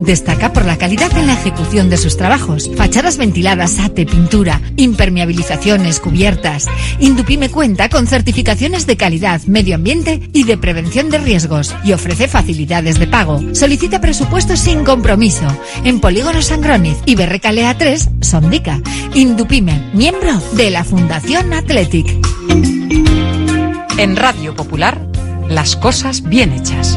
Destaca por la calidad en la ejecución de sus trabajos. Fachadas ventiladas, ate, pintura, impermeabilizaciones, cubiertas. Indupime cuenta con certificaciones de calidad, medio ambiente y de prevención de riesgos y ofrece facilidades de pago. Solicita presupuestos sin compromiso en Polígono Sangroniz y Berrecalea 3, Sondica. Indupime, miembro de la Fundación Athletic. En Radio Popular, las cosas bien hechas.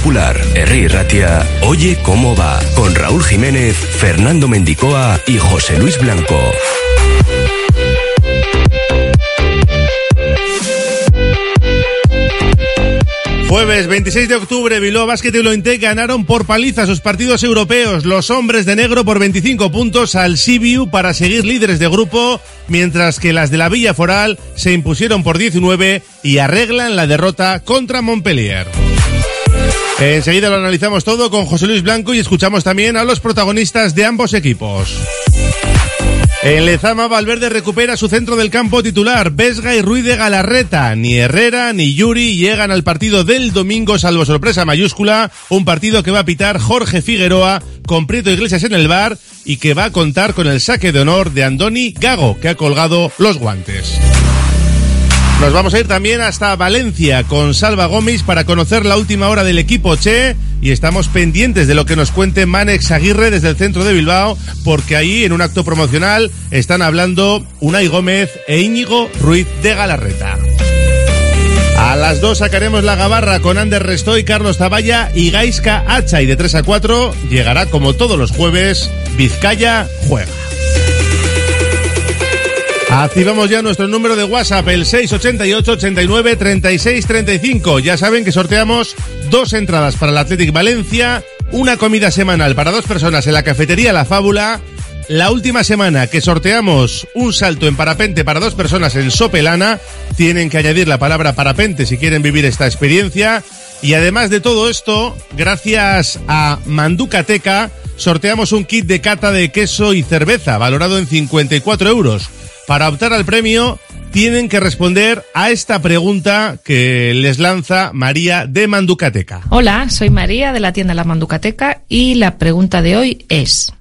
Popular, R. Ratia, Oye cómo va, con Raúl Jiménez, Fernando Mendicoa y José Luis Blanco. Jueves 26 de octubre, Bilbao Basket y Lointec ganaron por paliza sus partidos europeos. Los hombres de negro por 25 puntos al Sibiu para seguir líderes de grupo, mientras que las de la Villa Foral se impusieron por 19 y arreglan la derrota contra Montpellier. Enseguida lo analizamos todo con José Luis Blanco y escuchamos también a los protagonistas de ambos equipos. En Lezama, Valverde recupera su centro del campo titular. Vesga y Ruiz de Galarreta. Ni Herrera ni Yuri llegan al partido del domingo, salvo sorpresa mayúscula. Un partido que va a pitar Jorge Figueroa con Prieto Iglesias en el bar y que va a contar con el saque de honor de Andoni Gago, que ha colgado los guantes. Nos vamos a ir también hasta Valencia con Salva Gómez para conocer la última hora del equipo Che y estamos pendientes de lo que nos cuente Manex Aguirre desde el centro de Bilbao porque ahí en un acto promocional están hablando Unai Gómez e Íñigo Ruiz de Galarreta. A las 2 sacaremos la gabarra con Ander Restoy, Carlos Zavalla y Gaisca Hacha y de 3 a 4 llegará como todos los jueves Vizcaya Juega. Activamos ya nuestro número de WhatsApp, el 688 89 36 35. Ya saben que sorteamos dos entradas para el Athletic Valencia, una comida semanal para dos personas en la cafetería La Fábula. La última semana que sorteamos un salto en parapente para dos personas en Sopelana, tienen que añadir la palabra parapente si quieren vivir esta experiencia. Y además de todo esto, gracias a Manducateca, sorteamos un kit de cata de queso y cerveza valorado en 54 euros. Para optar al premio tienen que responder a esta pregunta que les lanza María de Manducateca. Hola, soy María de la tienda La Manducateca y la pregunta de hoy es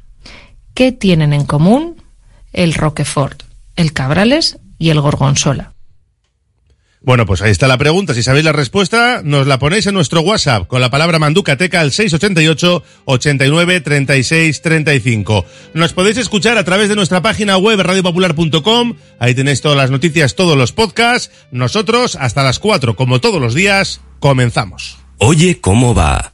¿qué tienen en común el Roquefort, el Cabrales y el Gorgonzola? Bueno, pues ahí está la pregunta. Si sabéis la respuesta, nos la ponéis en nuestro WhatsApp con la palabra Manducateca al 688 89 36 35. Nos podéis escuchar a través de nuestra página web radiopopular.com. Ahí tenéis todas las noticias, todos los podcasts. Nosotros, hasta las 4, como todos los días, comenzamos. Oye cómo va.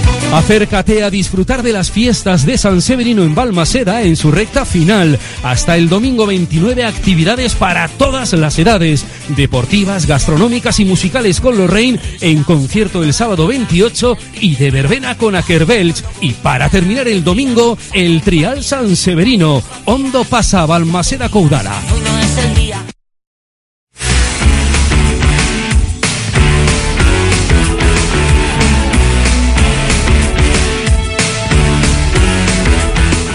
Acércate a disfrutar de las fiestas de San Severino en Balmaseda en su recta final. Hasta el domingo 29 actividades para todas las edades, deportivas, gastronómicas y musicales con Lorraine en concierto el sábado 28 y de verbena con Akerbelch. Y para terminar el domingo, el Trial San Severino. Hondo pasa Balmaseda Coudala.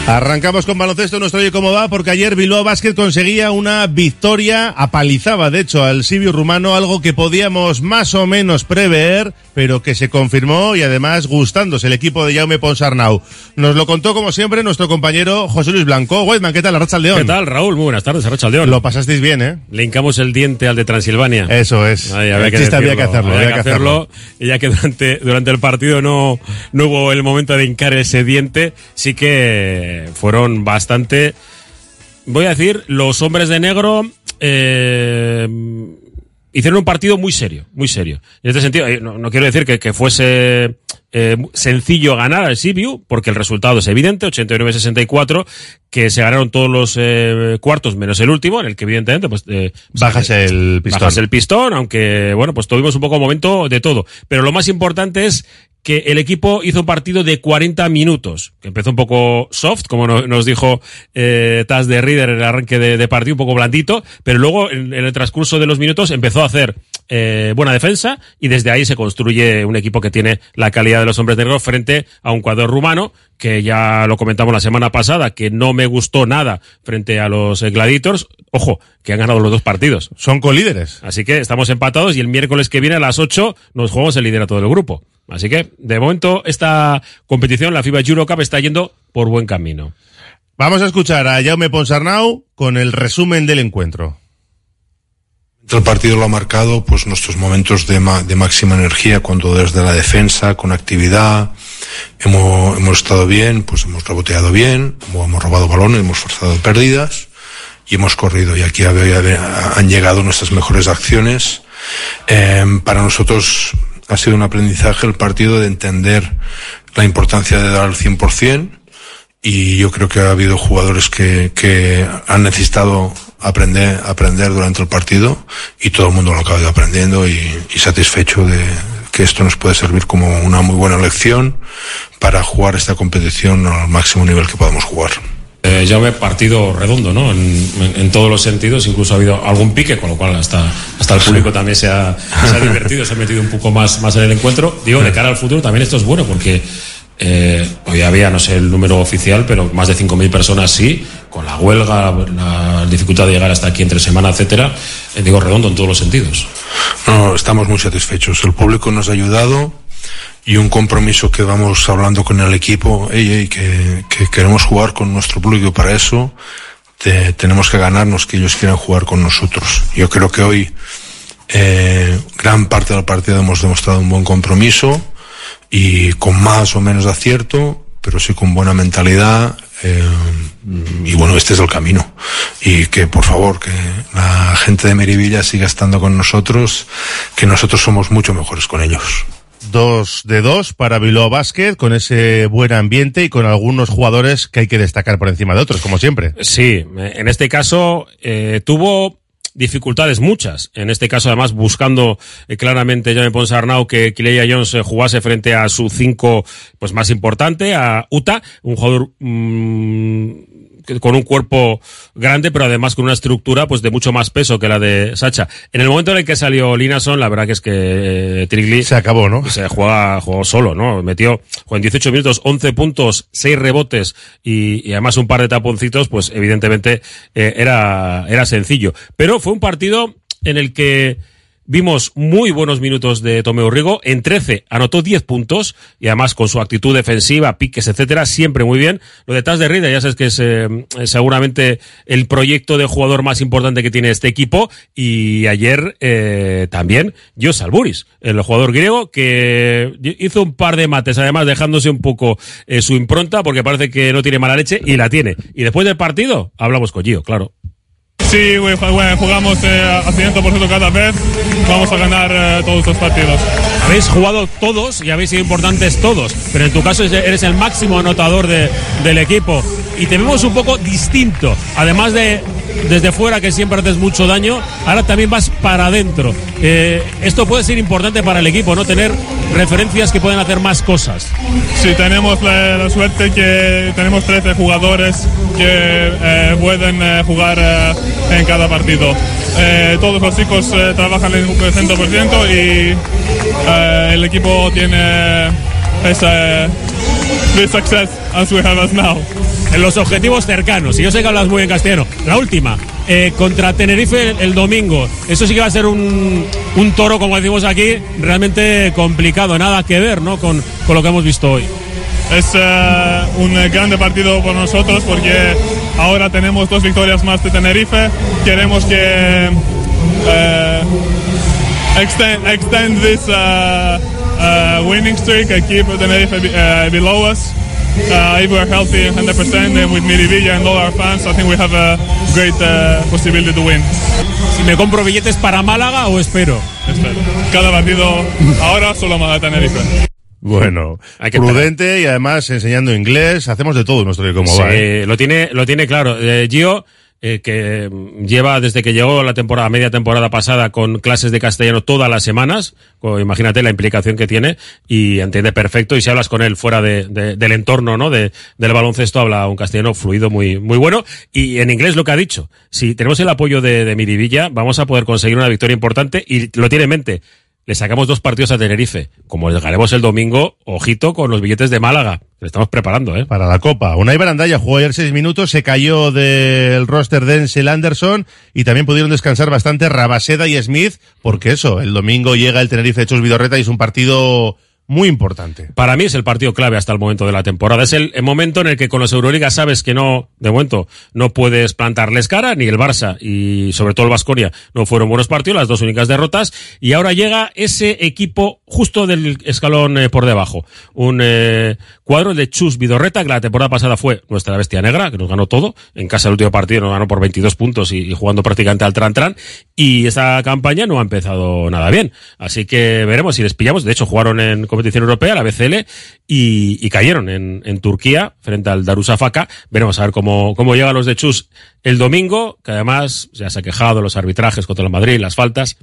Arrancamos con baloncesto, nuestro oye cómo va, porque ayer Bilbao Basket conseguía una victoria, apalizaba de hecho al Sibiu rumano, algo que podíamos más o menos prever, pero que se confirmó y además gustándose el equipo de Jaume Ponsarnau. Nos lo contó como siempre nuestro compañero José Luis Blanco. Whiteman, ¿qué tal? Arracha León. ¿Qué tal, Raúl? Muy buenas tardes, Arracha León. Lo pasasteis bien, ¿eh? Le hincamos el diente al de Transilvania. Eso es. Ay, había, que había que hacerlo. había que hacerlo. Y ya que durante, durante el partido no, no hubo el momento de hincar ese diente, sí que fueron bastante, voy a decir, los hombres de negro eh, hicieron un partido muy serio, muy serio. En este sentido, eh, no, no quiero decir que, que fuese eh, sencillo ganar al Sibiu, porque el resultado es evidente, 89-64, que se ganaron todos los eh, cuartos menos el último, en el que evidentemente pues eh, bajas el pistón. Bajas el pistón, aunque bueno, pues tuvimos un poco momento de todo. Pero lo más importante es que el equipo hizo un partido de 40 minutos, que empezó un poco soft, como no, nos dijo eh, Taz de Reader en el arranque de, de, partido, un poco blandito, pero luego en, en, el transcurso de los minutos empezó a hacer eh, buena defensa y desde ahí se construye un equipo que tiene la calidad de los hombres negros frente a un cuadro rumano que ya lo comentamos la semana pasada, que no me gustó nada frente a los Gladiators. Ojo, que han ganado los dos partidos. Son colíderes. Así que estamos empatados y el miércoles que viene a las 8 nos jugamos el liderato del grupo. Así que, de momento, esta competición, la FIBA Eurocup, está yendo por buen camino. Vamos a escuchar a Jaume Ponsarnau con el resumen del encuentro. El partido lo ha marcado pues nuestros momentos de, ma de máxima energía cuando desde la defensa, con actividad, hemos, hemos estado bien, pues hemos reboteado bien, hemos robado balones, hemos forzado pérdidas y hemos corrido y aquí han llegado nuestras mejores acciones. Eh, para nosotros ha sido un aprendizaje el partido de entender la importancia de dar al 100% y yo creo que ha habido jugadores que, que han necesitado aprender, aprender durante el partido y todo el mundo lo ha acabado aprendiendo y, y satisfecho de que esto nos puede servir como una muy buena lección para jugar esta competición al máximo nivel que podamos jugar. Eh, ya ve partido redondo, ¿no? En, en, en, todos los sentidos, incluso ha habido algún pique, con lo cual hasta, hasta el público también se ha, se ha divertido, se ha metido un poco más, más en el encuentro. Digo, de cara al futuro también esto es bueno porque eh, hoy había, no sé el número oficial, pero más de 5.000 personas sí, con la huelga, la dificultad de llegar hasta aquí entre semana, etcétera. Eh, digo, redondo en todos los sentidos. No, estamos muy satisfechos. El público nos ha ayudado y un compromiso que vamos hablando con el equipo, ey, que, que, queremos jugar con nuestro público para eso te, tenemos que ganarnos que ellos quieran jugar con nosotros. Yo creo que hoy eh, gran parte del partido hemos demostrado un buen compromiso y con más o menos acierto, pero sí con buena mentalidad. Eh, y bueno, este es el camino. Y que por favor, que la gente de Merivilla siga estando con nosotros, que nosotros somos mucho mejores con ellos dos de dos para Bilbao Basket con ese buen ambiente y con algunos jugadores que hay que destacar por encima de otros, como siempre. Sí, en este caso eh, tuvo dificultades muchas. En este caso, además, buscando eh, claramente Jaime Ponsarnau que Kileia Jones eh, jugase frente a su cinco pues más importante, a Uta, un jugador mmm, con un cuerpo grande, pero además con una estructura pues de mucho más peso que la de Sacha. En el momento en el que salió Linason, la verdad que es que eh, Trigli se acabó, ¿no? Se juega, jugó solo, ¿no? Metió en 18 minutos 11 puntos, 6 rebotes y, y además un par de taponcitos, pues evidentemente eh, era, era sencillo. Pero fue un partido en el que Vimos muy buenos minutos de Tomeo Rigo. En 13 anotó 10 puntos y además con su actitud defensiva, piques, etcétera, siempre muy bien. Lo de Taz de Rida, ya sabes que es eh, seguramente el proyecto de jugador más importante que tiene este equipo. Y ayer eh, también Jos Alburis, el jugador griego, que hizo un par de mates, además dejándose un poco eh, su impronta, porque parece que no tiene mala leche y la tiene. Y después del partido, hablamos con Gio, claro. Sí, güey, jugamos eh, a 100% cada vez. Vamos a ganar eh, todos los partidos. Habéis jugado todos y habéis sido importantes todos, pero en tu caso eres el máximo anotador de, del equipo. Y te vemos un poco distinto. Además de desde fuera, que siempre haces mucho daño, ahora también vas para adentro. Eh, esto puede ser importante para el equipo, ¿no? Tener referencias que pueden hacer más cosas. Sí, tenemos la, la suerte que tenemos 13 jugadores que eh, pueden eh, jugar eh, en cada partido. Eh, todos los chicos eh, trabajan en un 100% y el equipo tiene esa the success as we have us now. En los objetivos cercanos, y yo sé que hablas muy en castellano. La última, eh, contra Tenerife el, el, domingo. Eso sí que va a ser un, un, toro, como decimos aquí, realmente complicado. Nada que ver ¿no? con, con lo que hemos visto hoy. Es uh, un grande partido por nosotros porque ahora tenemos dos victorias más de Tenerife. Queremos que uh, extend, extend this uh, winning streak, keep Tenerife below us. Uh, if we're healthy 100% and with Mirivilla and all our fans, I think we have a great uh, possibility to win. Si me compro billetes para Málaga o espero. Espero. Cada partido ahora solo Málaga Tenerife. Bueno, prudente y además enseñando inglés, hacemos de todo nuestro como sí, va. ¿eh? lo tiene, lo tiene claro. Eh, Gio, eh, que lleva desde que llegó la temporada, media temporada pasada, con clases de castellano todas las semanas. Imagínate la implicación que tiene y entiende perfecto. Y si hablas con él fuera de, de, del entorno, ¿no? De, del baloncesto, habla un castellano fluido muy, muy bueno. Y en inglés lo que ha dicho. Si tenemos el apoyo de, de Mirivilla, vamos a poder conseguir una victoria importante y lo tiene en mente le sacamos dos partidos a Tenerife. Como les ganemos el domingo, ojito con los billetes de Málaga. Estamos preparando, ¿eh? Para la Copa. Unai Barandaya jugó ayer seis minutos, se cayó del roster de Denzel Anderson y también pudieron descansar bastante Rabaseda y Smith, porque eso, el domingo llega el Tenerife de Chus Vidorreta y es un partido muy importante. Para mí es el partido clave hasta el momento de la temporada. Es el, momento en el que con los Euroligas sabes que no, de momento, no puedes plantarles cara, ni el Barça y sobre todo el Vasconia no fueron buenos partidos, las dos únicas derrotas, y ahora llega ese equipo justo del escalón eh, por debajo. Un eh, cuadro de Chus Vidorreta, que la temporada pasada fue nuestra bestia negra, que nos ganó todo. En casa el último partido nos ganó por 22 puntos y, jugando prácticamente al tran-tran. Y esta campaña no ha empezado nada bien. Así que veremos si les pillamos. De hecho, jugaron en competición europea, la BCL, y, cayeron en, Turquía frente al Darusafaka. Veremos a ver cómo, cómo llegan los de Chus el domingo, que además ya se ha quejado los arbitrajes contra el Madrid, las faltas.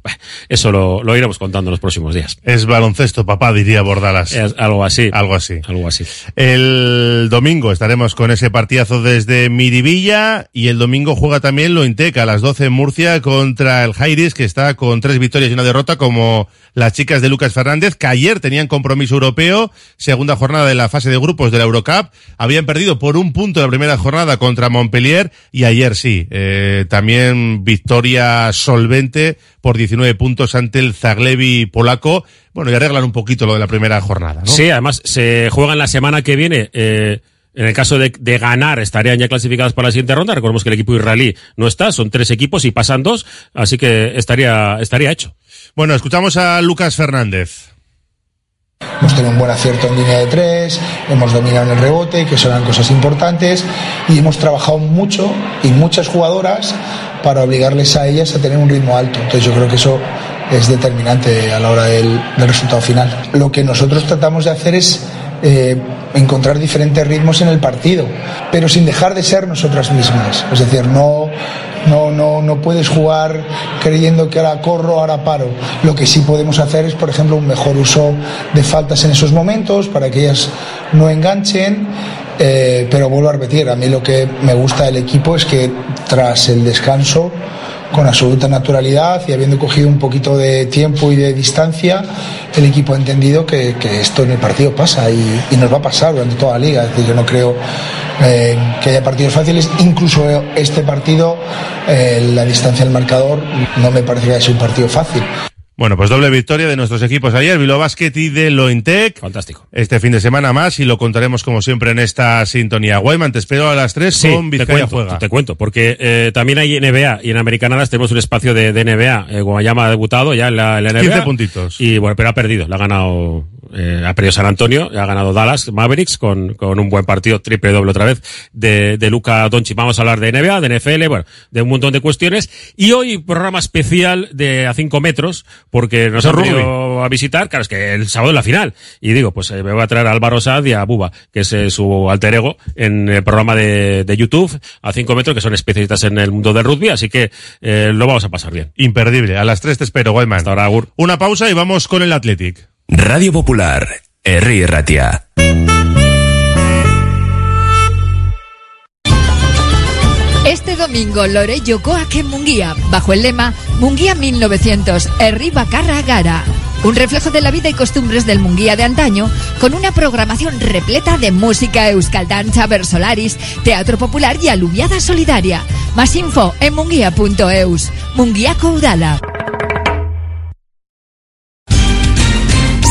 Eso lo, lo iremos contando en los próximos días. Es baloncesto, papá, diría Bordalas. Es algo así. Algo así. Algo así. El domingo estaremos con ese partidazo desde Miribilla y el domingo juega también lo Inteca a las 12 en Murcia contra el Jairis, que está con tres victorias y una derrota como las chicas de Lucas Fernández, que ayer tenían compromiso europeo, segunda jornada de la fase de grupos de la Eurocup, habían perdido por un punto la primera jornada contra Montpellier y ayer sí, eh, también victoria solvente por 19 puntos ante el Zaglevi polaco. Bueno, y arreglan un poquito lo de la primera jornada, ¿no? Sí, además se juegan la semana que viene. Eh... En el caso de, de, ganar, estarían ya clasificados para la siguiente ronda. Recordemos que el equipo israelí no está, son tres equipos y pasan dos, así que estaría, estaría hecho. Bueno, escuchamos a Lucas Fernández. Hemos tenido un buen acierto en línea de tres, hemos dominado en el rebote, que son cosas importantes, y hemos trabajado mucho y muchas jugadoras para obligarles a ellas a tener un ritmo alto. Entonces yo creo que eso es determinante a la hora del, resultado final. Lo que nosotros tratamos de hacer es eh, encontrar diferentes ritmos en el partido, pero sin dejar de ser nosotras mismas. Es decir, no, no, no, no puedes jugar creyendo que ahora corro, ahora paro. Lo que sí podemos hacer es, por ejemplo, un mejor uso de faltas en esos momentos para que ellas no enganchen Eh, pero vuelvo a repetir, a mí lo que me gusta del equipo es que tras el descanso, con absoluta naturalidad y habiendo cogido un poquito de tiempo y de distancia, el equipo ha entendido que, esto en el partido pasa y, y, nos va a pasar durante toda la liga. Es decir, yo no creo eh, que haya partidos fáciles, incluso este partido, eh, la distancia del marcador, no me parece que haya sido un partido fácil. Bueno, pues doble victoria de nuestros equipos ayer, Bilbao Basket y de Lointec. Fantástico. Este fin de semana más y lo contaremos como siempre en esta sintonía. Guayman, te espero a las 3 sí, con Vizcaya te cuento, Juega. Te cuento, porque eh, también hay NBA y en Americanadas tenemos un espacio de, de NBA. Eh, Guayama ha debutado ya en la, en la NBA. 15 puntitos. Y bueno, pero ha perdido. Le ha ganado, eh, ha perdido San Antonio, ha ganado Dallas Mavericks con, con un buen partido, triple doble otra vez, de, de Luca Doncic. Vamos a hablar de NBA, de NFL, bueno, de un montón de cuestiones. Y hoy programa especial de a 5 metros, porque nos han venido a visitar, claro, es que el sábado es la final. Y digo, pues eh, me voy a traer a Álvaro Sad y a Buba, que es eh, su alter ego en el programa de, de YouTube, a 5 metros, que son especialistas en el mundo del rugby, así que eh, lo vamos a pasar bien. Imperdible. A las 3 te espero, Guayman. Hasta ahora, Agur. Una pausa y vamos con el Athletic. Radio Popular, Herri Ratia. Este domingo Lore Yokoak en Munguía, bajo el lema Munguía 1900, Herri Bacarra Gara. Un reflejo de la vida y costumbres del Munguía de antaño, con una programación repleta de música, euskaldancha, versolaris, teatro popular y aluviada solidaria. Más info en munguía.eus. Munguía Coudala.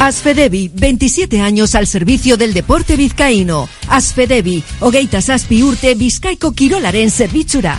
Asfedevi, 27 años al servicio del deporte vizcaíno. Asfedevi, hogeita zazpi urte bizkaiko kirolaren zerbitzura.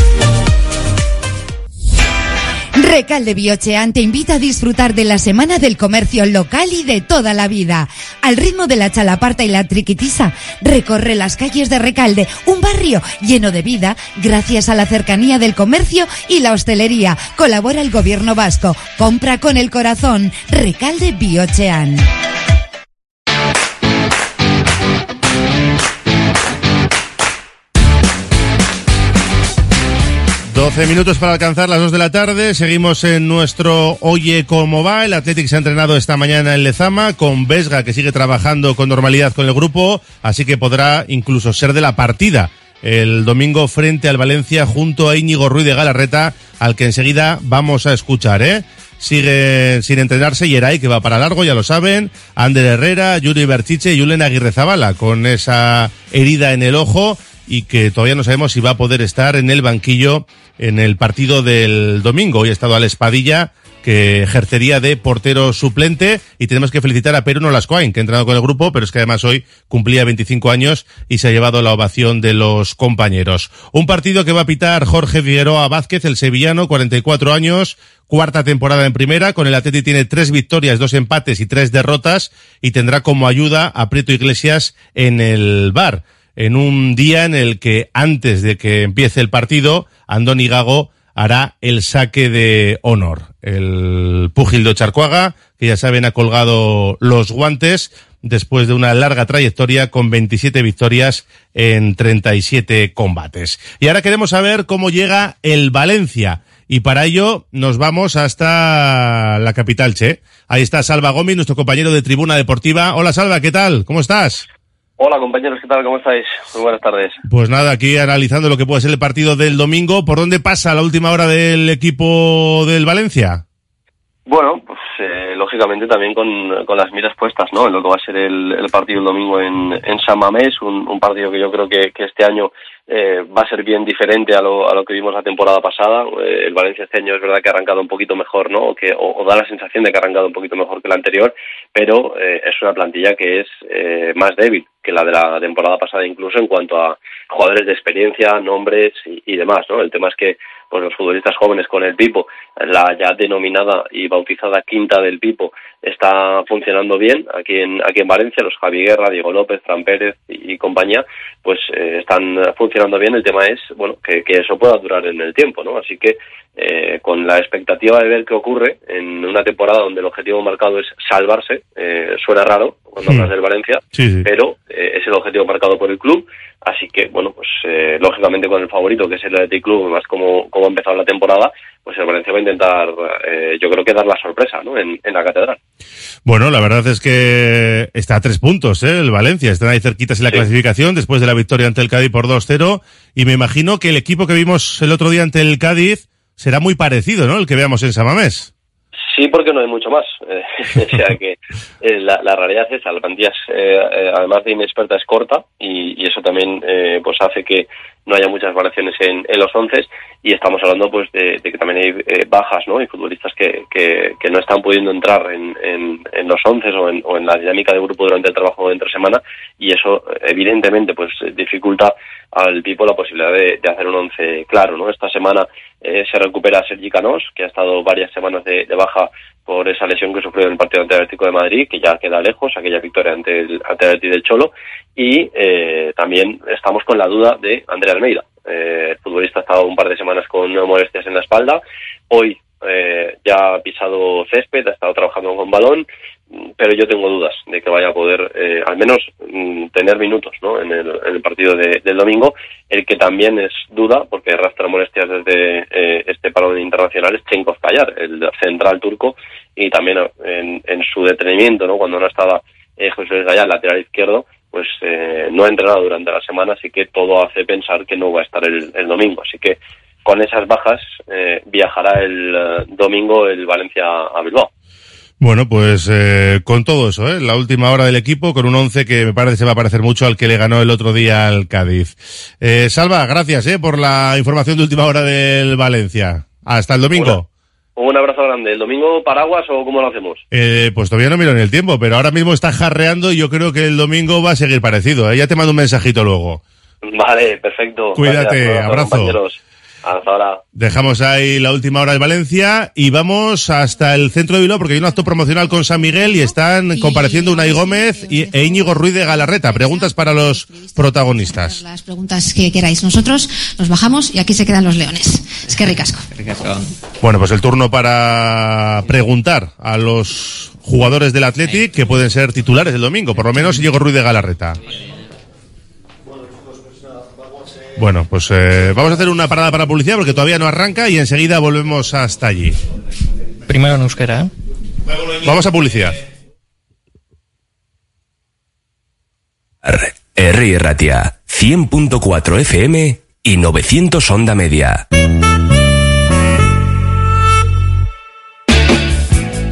Recalde Biochean te invita a disfrutar de la Semana del Comercio Local y de toda la vida. Al ritmo de la chalaparta y la triquitisa, recorre las calles de Recalde, un barrio lleno de vida gracias a la cercanía del comercio y la hostelería. Colabora el gobierno vasco. Compra con el corazón. Recalde Biochean. 12 minutos para alcanzar las 2 de la tarde. Seguimos en nuestro Oye cómo va. El Athletic se ha entrenado esta mañana en Lezama con Vesga, que sigue trabajando con normalidad con el grupo, así que podrá incluso ser de la partida el domingo frente al Valencia junto a Íñigo Ruiz de Galarreta, al que enseguida vamos a escuchar, ¿eh? Sigue sin entrenarse Yeray, que va para largo, ya lo saben. Ander Herrera, Yuri Berchiche y Julen Aguirre Zabala, con esa herida en el ojo y que todavía no sabemos si va a poder estar en el banquillo en el partido del domingo. Hoy ha estado Alex Padilla, que ejercería de portero suplente y tenemos que felicitar a Peruno Lascoain, que ha entrenado con el grupo, pero es que además hoy cumplía 25 años y se ha llevado la ovación de los compañeros. Un partido que va a pitar Jorge Figueroa Vázquez, el sevillano, 44 años, cuarta temporada en primera, con el Atleti tiene tres victorias, dos empates y tres derrotas y tendrá como ayuda a Prieto Iglesias en el bar en un día en el que antes de que empiece el partido, Andoni Gago hará el saque de honor. El púgil de Charcuaga, que ya saben ha colgado los guantes después de una larga trayectoria con 27 victorias en 37 combates. Y ahora queremos saber cómo llega el Valencia. Y para ello nos vamos hasta la capital, Che. Ahí está Salva Gómez, nuestro compañero de Tribuna Deportiva. Hola Salva, ¿qué tal? ¿Cómo estás? Hola compañeros, ¿qué tal? ¿Cómo estáis? Muy buenas tardes. Pues nada, aquí analizando lo que puede ser el partido del domingo. ¿Por dónde pasa la última hora del equipo del Valencia? Bueno, pues eh, lógicamente también con, con, las miras puestas, ¿no? En lo que va a ser el, el partido el domingo en, en San Mamés, un, un, partido que yo creo que, que este año eh, va a ser bien diferente a lo, a lo que vimos la temporada pasada. Eh, el Valencia este año es verdad que ha arrancado un poquito mejor, ¿no? O, que, o, o da la sensación de que ha arrancado un poquito mejor que el anterior, pero eh, es una plantilla que es eh, más débil que la de la temporada pasada, incluso en cuanto a jugadores de experiencia, nombres y, demás, ¿no? El tema es que pues los futbolistas jóvenes con el Pipo, la ya denominada y bautizada quinta del Pipo, está funcionando bien aquí en aquí en Valencia, los Javi Guerra, Diego López, Fran Pérez y, y compañía, pues eh, están funcionando bien. El tema es, bueno, que, que, eso pueda durar en el tiempo, ¿no? Así que eh, con la expectativa de ver qué ocurre en una temporada donde el objetivo marcado es salvarse, eh, suena raro cuando hablas del Valencia, sí, sí. pero eh, es el objetivo marcado por el club, así que, bueno, pues eh, lógicamente con el favorito, que es el Athletic Club, más como, como ha empezado la temporada, pues el Valencia va a intentar, eh, yo creo que dar la sorpresa, ¿no? En, en, la catedral. Bueno, la verdad es que está a tres puntos, ¿eh? El Valencia, están ahí cerquitas en la sí. clasificación después de la victoria ante el Cádiz por 2-0, y me imagino que el equipo que vimos el otro día ante el Cádiz será muy parecido, ¿no? El que veamos en Samamés. Sí, porque no hay mucho más. Eh, o sea que eh, la, realidad es. La plantilla, es, eh, además de inexperta, es corta y, y eso también eh, pues hace que no haya muchas variaciones en, en los once y estamos hablando pues de, de que también hay eh, bajas no y futbolistas que, que, que, no están pudiendo entrar en, en, en los once o en, o en la dinámica de grupo durante el trabajo de entre semana y eso evidentemente pues dificulta al Pipo la posibilidad de, de hacer un once claro no esta semana eh, se recupera Sergi Canós que ha estado varias semanas de, de baja por esa lesión que sufrió en el partido ante el Atlético de Madrid, que ya queda lejos, aquella victoria ante el, ante el del Cholo, y eh, también estamos con la duda de Andrea Almeida. Eh, el futbolista ha estado un par de semanas con molestias en la espalda, hoy eh, ya ha pisado césped, ha estado trabajando con balón, pero yo tengo dudas de que vaya a poder eh, al menos mm, tener minutos en, el, partido de, del domingo. El que también es duda, porque arrastra molestias desde eh, este parón internacional, es Chenkov Kayar, el central turco, y también en, en su detenimiento, cuando no estaba eh, José Gallá, lateral izquierdo, pues eh, no ha entrenado durante la semana, así que todo hace pensar que no va a estar el, el domingo. Así que con esas bajas eh, viajará el uh, domingo el Valencia a Bilbao. Bueno, pues eh, con todo eso, ¿eh? la última hora del equipo, con un once que me parece se va a parecer mucho al que le ganó el otro día al Cádiz. Eh, Salva, gracias ¿eh? por la información de última hora del Valencia. Hasta el domingo. Un abrazo grande. ¿El domingo paraguas o cómo lo hacemos? Eh, pues todavía no miro en el tiempo, pero ahora mismo está jarreando y yo creo que el domingo va a seguir parecido. ¿eh? Ya te mando un mensajito luego. Vale, perfecto. Cuídate, Gracias, abrazo. Hasta ahora. Dejamos ahí la última hora de Valencia y vamos hasta el centro de Bilbao porque hay un acto promocional con San Miguel y están compareciendo Unai Gómez y, e Íñigo Ruiz de Galarreta. Preguntas para los protagonistas. Las preguntas que queráis. Nosotros nos bajamos y aquí se quedan los leones. Es que ricasco. Bueno, pues el turno para preguntar a los jugadores del Athletic que pueden ser titulares el domingo, por lo menos Íñigo Ruiz de Galarreta. Bueno, pues eh, vamos a hacer una parada para publicidad porque todavía no arranca y enseguida volvemos hasta allí. Primero en euskera, ¿eh? Vamos a publicidad. R. Ratia, 100.4 FM y 900 onda media.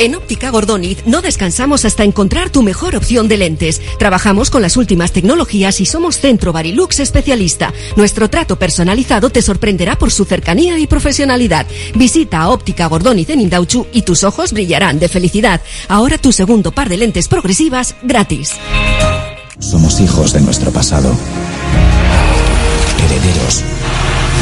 En Óptica Gordoniz no descansamos hasta encontrar tu mejor opción de lentes. Trabajamos con las últimas tecnologías y somos Centro Barilux especialista. Nuestro trato personalizado te sorprenderá por su cercanía y profesionalidad. Visita Óptica Gordoniz en Indauchu y tus ojos brillarán de felicidad. Ahora tu segundo par de lentes progresivas gratis. Somos hijos de nuestro pasado. Herederos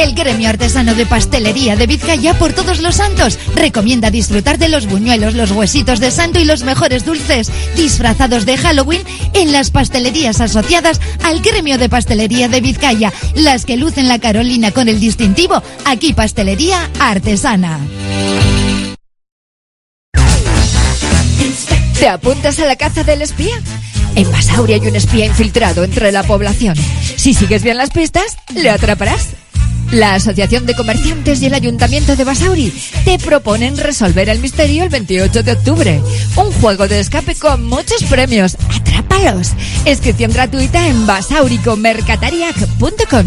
El gremio artesano de pastelería de Vizcaya por todos los santos recomienda disfrutar de los buñuelos, los huesitos de santo y los mejores dulces disfrazados de Halloween en las pastelerías asociadas al gremio de pastelería de Vizcaya, las que lucen la Carolina con el distintivo aquí pastelería artesana. ¿Te apuntas a la caza del espía? En Basauri hay un espía infiltrado entre la población. Si sigues bien las pistas, le atraparás. La Asociación de Comerciantes y el Ayuntamiento de Basauri te proponen resolver el misterio el 28 de octubre. Un juego de escape con muchos premios. ¡Atrápalos! Inscripción gratuita en basauricomercatariac.com.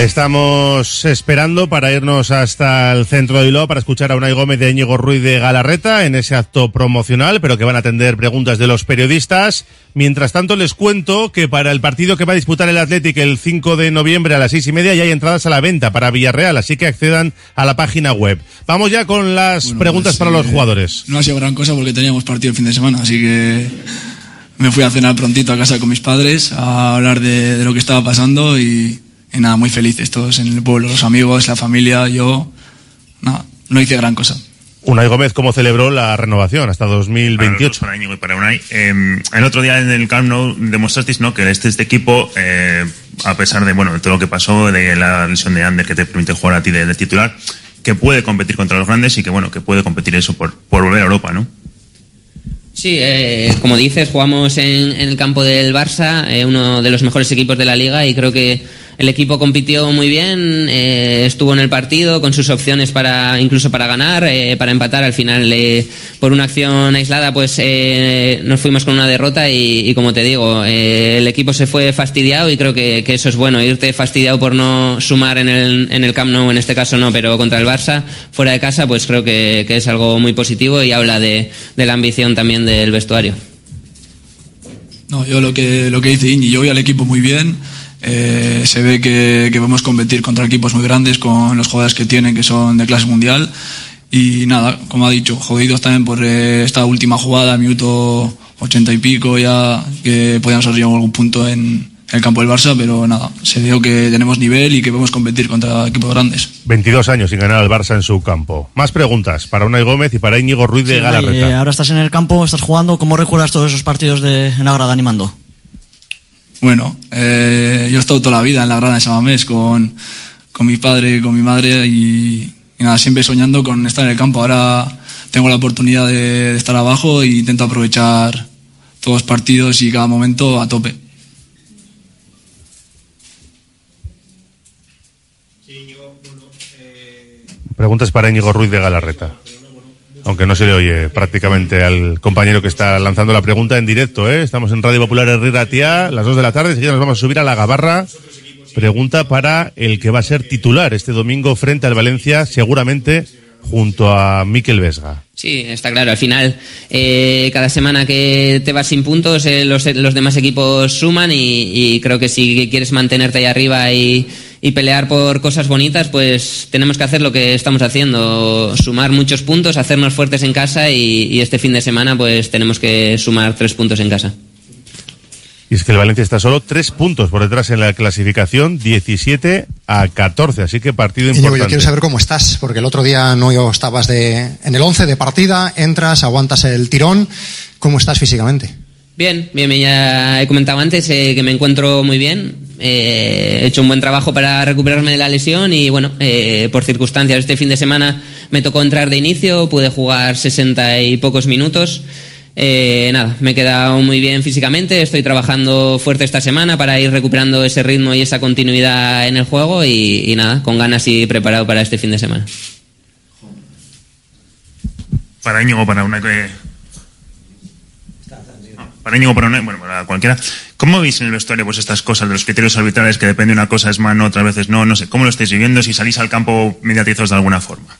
Estamos esperando para irnos hasta el centro de Bilbao para escuchar a Unai Gómez de Íñigo Ruiz de Galarreta en ese acto promocional, pero que van a atender preguntas de los periodistas. Mientras tanto, les cuento que para el partido que va a disputar el Athletic el 5 de noviembre a las seis y media ya hay entradas a la venta para Villarreal, así que accedan a la página web. Vamos ya con las Bueno, preguntas pues, para los eh, jugadores. No ha sido gran cosa porque teníamos partido el fin de semana, así que me fui a cenar prontito a casa con mis padres a hablar de, de lo que estaba pasando y, y nada, muy felices todos en el pueblo, los amigos, la familia, yo. Nada, no hice gran cosa. Unai Gómez, ¿cómo celebró la renovación hasta Para, los dos, 2028? para Íñigo y para Unai. Eh, el otro día en el Camp Nou demostrasteis ¿no? que este, este equipo, eh, a pesar de bueno de todo lo que pasó, de la lesión de Ander que te permite jugar a ti de, de titular, que puede competir contra los grandes y que bueno que puede competir eso por, por volver a Europa, ¿no? Sí, eh, como dices, jugamos en, en el campo del Barça, eh, uno de los mejores equipos de la liga, y creo que el equipo compitió muy bien, eh, estuvo en el partido con sus opciones para incluso para ganar, eh, para empatar. Al final, eh, por una acción aislada, pues eh, nos fuimos con una derrota y, y como te digo, eh, el equipo se fue fastidiado y creo que, que eso es bueno, irte fastidiado por no sumar en el, en el Camp Nou, en este caso no, pero contra el Barça, fuera de casa, pues creo que, que es algo muy positivo y habla de, de la ambición también del vestuario. No, yo lo que, lo que dice Iñi, yo voy al equipo muy bien. Eh, se ve que, que podemos competir contra equipos muy grandes con los jugadores que tienen, que son de clase mundial. Y nada, como ha dicho, jodidos también por eh, esta última jugada, minuto ochenta y pico ya, que podíamos haber llegado a algún punto en el campo del Barça, pero nada, se vio que tenemos nivel y que podemos competir contra equipos grandes. 22 años sin ganar al Barça en su campo. Más preguntas para Unai Gómez y para Íñigo Ruiz de Sí, Galarreta. eh, ahora estás en el campo, estás jugando. ¿Cómo recuerdas todos esos partidos de, en la grada animando? Bueno, eh, yo he estado toda la vida en la grada de Samamés con, con mi padre con mi madre y, y nada, siempre soñando con estar en el campo. Ahora tengo la oportunidad de, de estar abajo e intento aprovechar todos los partidos y cada momento a tope. Preguntas para Íñigo Ruiz de Galarreta. Aunque no se le oye prácticamente al compañero que está lanzando la pregunta en directo, ¿eh? Estamos en Radio Popular Herrera Tía, las dos de la tarde, enseguida nos vamos a subir a la Gabarra. Pregunta para el que va a ser titular este domingo frente al Valencia, seguramente junto a Miquel Vesga. Sí, está claro. Al final, eh, cada semana que te vas sin puntos, eh, los, los demás equipos suman y, creo que si quieres mantenerte ahí arriba y, y pelear por cosas bonitas, pues tenemos que hacer lo que estamos haciendo, sumar muchos puntos, hacernos fuertes en casa y este fin de semana pues tenemos que sumar tres puntos en casa. Y es que el Valencia está solo tres puntos por detrás en la clasificación, 17 a 14, así que partido importante. yo quiero saber cómo estás, porque el otro día no estabas de, en el 11 de partida, entras, aguantas el tirón. ¿Cómo estás físicamente? Bien, bien, bien, ya he comentado antes eh, que me encuentro muy bien. Eh, he hecho un buen trabajo para recuperarme de la lesión y bueno, eh, por circunstancias este fin de semana me tocó entrar de inicio, pude jugar 60 y pocos minutos. Eh, nada, me he quedado muy bien físicamente, estoy trabajando fuerte esta semana para ir recuperando ese ritmo y esa continuidad en el juego y, nada, con ganas y preparado para este fin de semana. Para Íñigo, para una que. Para Íñigo, para una, bueno, para cualquiera. ¿Cómo veis en el vestuario pues estas cosas de los criterios arbitrales que depende una cosa es mano, otras veces no? No sé, ¿cómo lo estáis viviendo? Si salís al campo mediatizos de alguna forma.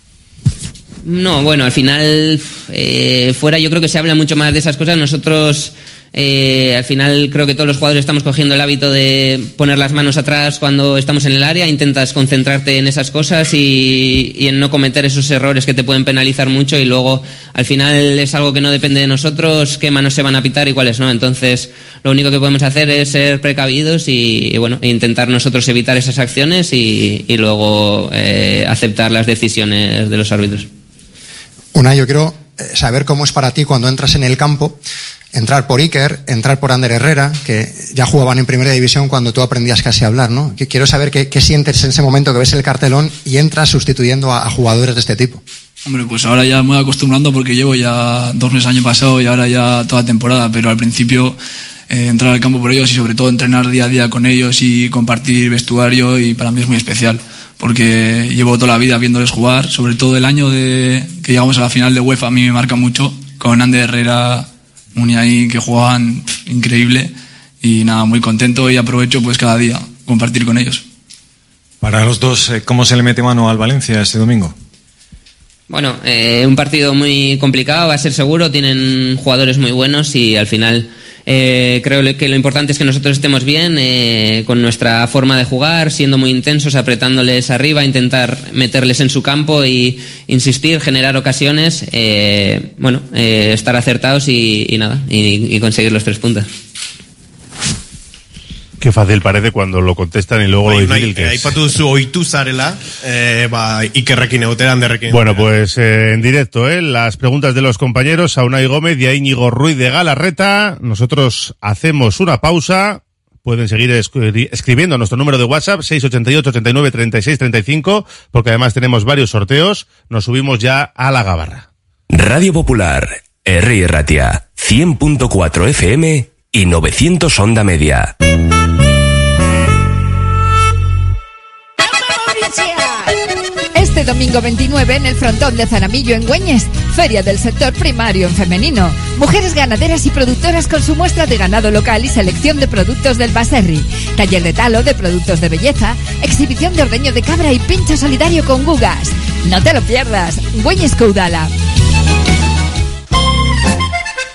No, bueno, al final, eh, fuera yo creo que se habla mucho más de esas cosas. Nosotros, eh, al final, creo que todos los jugadores estamos cogiendo el hábito de poner las manos atrás cuando estamos en el área. Intentas concentrarte en esas cosas y, y en no cometer esos errores que te pueden penalizar mucho. Y luego, al final, es algo que no depende de nosotros, qué manos se van a pitar y cuáles no. Entonces, lo único que podemos hacer es ser precavidos y, y, bueno, intentar nosotros evitar esas acciones y, y luego eh, aceptar las decisiones de los árbitros. Una, yo quiero eh, saber cómo es para ti cuando entras en el campo, entrar por Iker, entrar por Ander Herrera, que ya jugaban en primera división cuando tú aprendías casi a hablar, ¿no? Quiero saber qué, sientes en ese momento que ves el cartelón y entras sustituyendo a, a, jugadores de este tipo. Hombre, pues ahora ya me voy acostumbrando porque llevo ya dos meses año pasado y ahora ya toda temporada, pero al principio eh, entrar al campo por ellos y sobre todo entrenar día a día con ellos y compartir vestuario y para mí es muy especial porque llevo toda la vida viéndoles jugar, sobre todo el año de que llegamos a la final de UEFA a mí me marca mucho, con Ander Herrera, Muniain, que jugaban pff, increíble y nada, muy contento y aprovecho pues cada día compartir con ellos. Para los dos, eh, ¿cómo se le mete mano al Valencia este domingo? Bueno, eh, un partido muy complicado, va a ser seguro, tienen jugadores muy buenos y al final eh, creo que lo importante es que nosotros estemos bien eh, con nuestra forma de jugar, siendo muy intensos, apretándoles arriba, intentar meterles en su campo y insistir, generar ocasiones, eh, bueno, eh, estar acertados y, y nada, y, y, conseguir los tres puntos. Qué fácil parece cuando lo contestan y luego Bai, lo difícil que es. aipatu zu ohitu zarela, eh, ba, ikerrekin derrekin. Bueno, pues eh, en directo, ¿eh? las preguntas de los compañeros a Unai Gómez y a Íñigo Ruiz de Galarreta. Nosotros hacemos una pausa. Pueden seguir escri- escribiendo a nuestro número de WhatsApp 688 89 36 35 porque además tenemos varios sorteos. Nos subimos ya a la gabarra. Radio Popular, R. Ratia, 100.4 FM y 900 Onda Media. Este domingo 29 en el frontón de Zaramillo en Güeñes, Feria del Sector Primario en Femenino. Mujeres ganaderas y productoras con su muestra de ganado local y selección de productos del Baserri. Taller de talo de productos de belleza, exhibición de ordeño de cabra y pincho solidario con gugas. No te lo pierdas. Güeñes Caudala.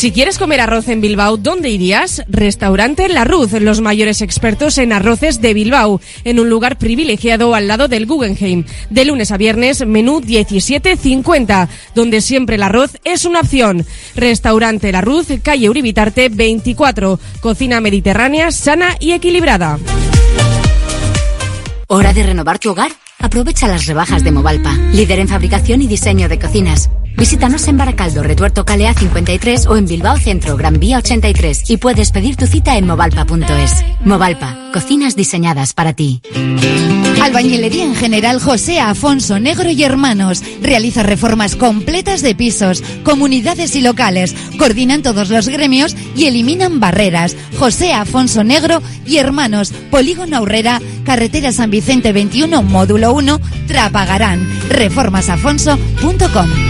Si quieres comer arroz en Bilbao, ¿dónde irías? Restaurante La Ruz, los mayores expertos en arroces de Bilbao, en un lugar privilegiado al lado del Guggenheim. De lunes a viernes, menú 17.50, donde siempre el arroz es una opción. Restaurante La Ruz, calle Uribitarte 24, cocina mediterránea, sana y equilibrada. ¿Hora de renovar tu hogar? Aprovecha las rebajas de Movalpa, líder en fabricación y diseño de cocinas. Visítanos en Baracaldo, Retuerto Calea 53 o en Bilbao Centro, Gran Vía 83 y puedes pedir tu cita en movalpa.es. Movalpa, cocinas diseñadas para ti. Albañilería en general José Afonso Negro y Hermanos. Realiza reformas completas de pisos, comunidades y locales. Coordinan todos los gremios y eliminan barreras. José Afonso Negro y Hermanos. Polígono Aurrera, Carretera San Vicente 21, módulo 1, Trapagarán. Reformasafonso.com.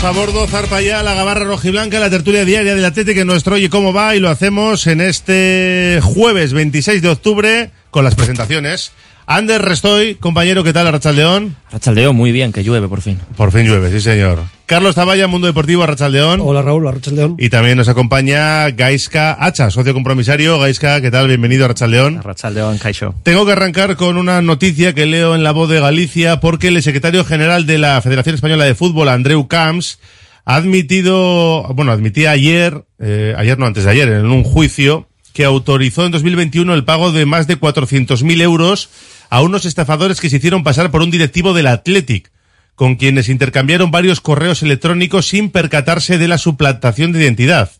A bordo, zarpa ya la gabarra rojiblanca, la tertulia diaria del Atlético que nuestro Oye Cómo Va y lo hacemos en este jueves 26 de octubre con las presentaciones. Ander Restoy, compañero, ¿qué tal, Arrachaldeón? Arrachaldeón, muy bien, que llueve por fin. Por fin llueve, sí señor. Carlos Taballa, Mundo Deportivo, Arrachaldeón. Hola Raúl, Arrachaldeón. Y también nos acompaña Gaiska Hacha, socio compromisario. Gaiska, ¿qué tal? Bienvenido a Arrachaldeón. Arrachaldeón, Caixo. Tengo que arrancar con una noticia que leo en La Voz de Galicia porque el secretario general de la Federación Española de Fútbol, Andreu Camps, ha admitido, bueno, admitía ayer, eh, ayer no, antes de ayer, en un juicio que autorizó en 2021 el pago de más de 400.000 euros a unos estafadores que se hicieron pasar por un directivo del Athletic, con quienes intercambiaron varios correos electrónicos sin percatarse de la suplantación de identidad.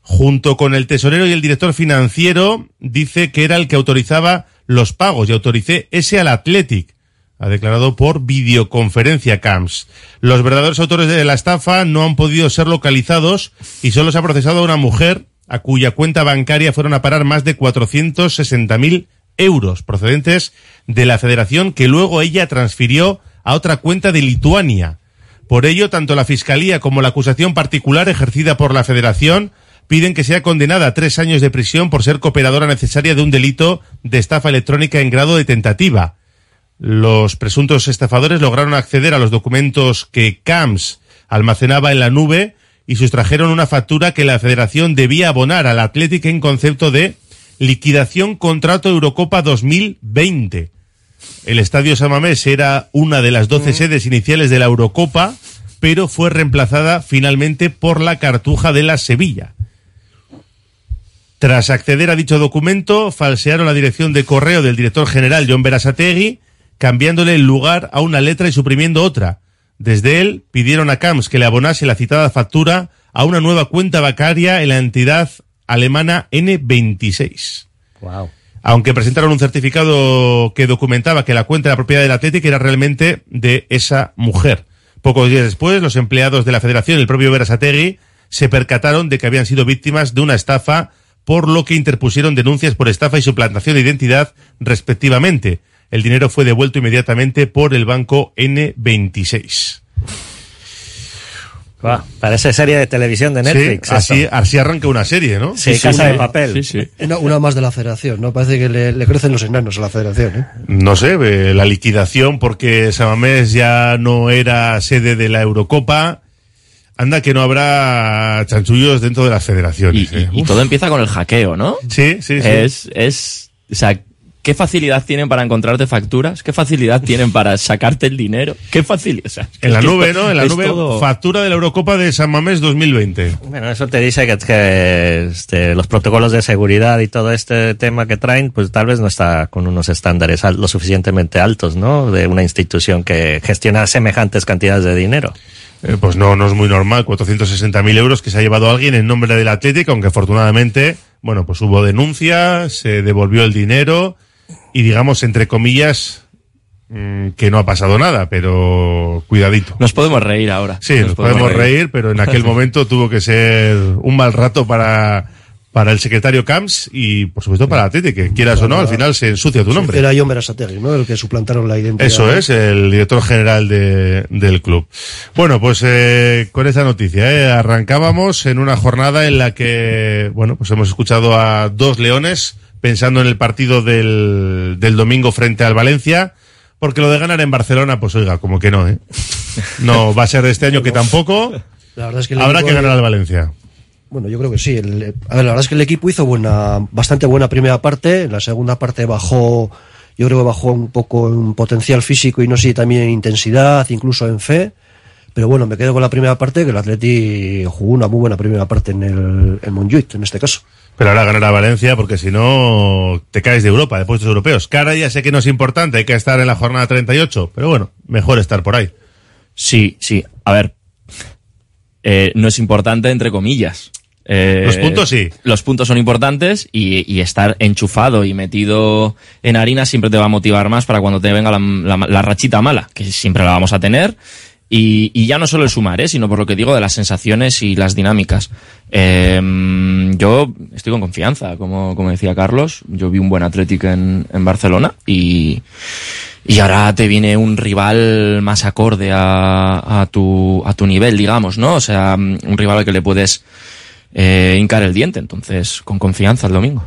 Junto con el tesorero y el director financiero, dice que era el que autorizaba los pagos y autoricé ese al Athletic, ha declarado por videoconferencia Camps. Los verdaderos autores de la estafa no han podido ser localizados y solo se ha procesado a una mujer a cuya cuenta bancaria fueron a parar más de 460.000 euros procedentes de la federación que luego ella transfirió a otra cuenta de Lituania. Por ello, tanto la Fiscalía como la acusación particular ejercida por la federación piden que sea condenada a tres años de prisión por ser cooperadora necesaria de un delito de estafa electrónica en grado de tentativa. Los presuntos estafadores lograron acceder a los documentos que CAMS almacenaba en la nube y sustrajeron una factura que la federación debía abonar al Athletic en concepto de liquidación contrato Eurocopa 2020. El Estadio Samamés era una de las 12 sedes iniciales de la Eurocopa, pero fue reemplazada finalmente por la Cartuja de la Sevilla. Tras acceder a dicho documento, falsearon la dirección de correo del director general John Berasategui, cambiándole el lugar a una letra y suprimiendo otra. Desde él pidieron a Camps que le abonase la citada factura a una nueva cuenta bancaria en la entidad alemana N26. Wow. Aunque presentaron un certificado que documentaba que la cuenta de la propiedad del Atlético era realmente de esa mujer. Pocos días después, los empleados de la federación el propio Berasategui se percataron de que habían sido víctimas de una estafa, por lo que interpusieron denuncias por estafa y suplantación de identidad, respectivamente. El dinero fue devuelto inmediatamente por el banco N26. Wow, parece serie de televisión de Netflix. Sí, así, así, arranca una serie, ¿no? Sí, Casa de Papel. Sí, una, una, más de la federación, ¿no? Parece que le, le, crecen los enanos a la federación, ¿eh? No sé, la liquidación porque Samamés ya no era sede de la Eurocopa. Anda que no habrá chanchullos dentro de las federaciones. Y, ¿eh? y, y todo empieza con el hackeo, ¿no? Sí, sí, sí. Es, es, o sea, ¿Qué facilidad tienen para encontrarte facturas? ¿Qué facilidad tienen para sacarte el dinero? ¿Qué facilidad? o sea, En la nube, esto- ¿no? En la nube, todo- factura de la Eurocopa de San Mamés 2020. Bueno, eso te dice que, que, este, los protocolos de seguridad y todo este tema que traen, pues tal vez no está con unos estándares al- lo suficientemente altos, ¿no? De una institución que gestiona semejantes cantidades de dinero. Eh, pues no, no es muy normal, 460.000 euros que se ha llevado alguien en nombre del Atlético, aunque afortunadamente, bueno, pues hubo denuncia, se devolvió el dinero y digamos, entre comillas, mm, que no ha pasado nada, pero cuidadito. Nos podemos reír ahora. Sí, nos, podemos reír. pero en aquel momento tuvo que ser un mal rato para, para el secretario Camps y, por supuesto, para el Atlético, que quieras o no, al final se ensucia tu nombre. Era John Berasategui, ¿no? El que suplantaron la identidad. Eso es, el director general de- del club. Bueno, pues eh, con esa noticia, eh, arrancábamos en una jornada en la que, bueno, pues hemos escuchado a dos leones pensando en el partido del, del domingo frente al Valencia, porque lo de ganar en Barcelona, pues oiga, como que no, ¿eh? No va a ser de este año que tampoco. La verdad es que Habrá que ganar al Valencia. Bueno, yo creo que sí. El- a ver, la verdad es que el equipo hizo buena, bastante buena primera parte. En la segunda parte bajó, yo creo que bajó un poco en potencial físico y no sé también en intensidad, incluso en fe. Pero bueno, me quedo con la primera parte, que el Atleti jugó una muy buena primera parte en el en Montjuic, en este caso. Pero ahora ganar a Valencia porque si no te caes de Europa, de puestos europeos. Cara ya sé que no es importante, hay que estar en la jornada 38, pero bueno, mejor estar por ahí. Sí, sí. A ver, eh, no es importante entre comillas. Eh, Los puntos sí. Los puntos son importantes y, y estar enchufado y metido en harina siempre te va a motivar más para cuando te venga la, la- la rachita mala, que siempre la vamos a tener. Y, y ya no solo el sumar, ¿eh? sino por lo que digo de las sensaciones y las dinámicas. Eh, yo estoy con confianza, como, como decía Carlos. Yo vi un buen Atlético en, en Barcelona y, y ahora te viene un rival más acorde a, a, tu, a tu nivel, digamos, ¿no? O sea, un rival al que le puedes eh, hincar el diente. Entonces, con confianza el domingo.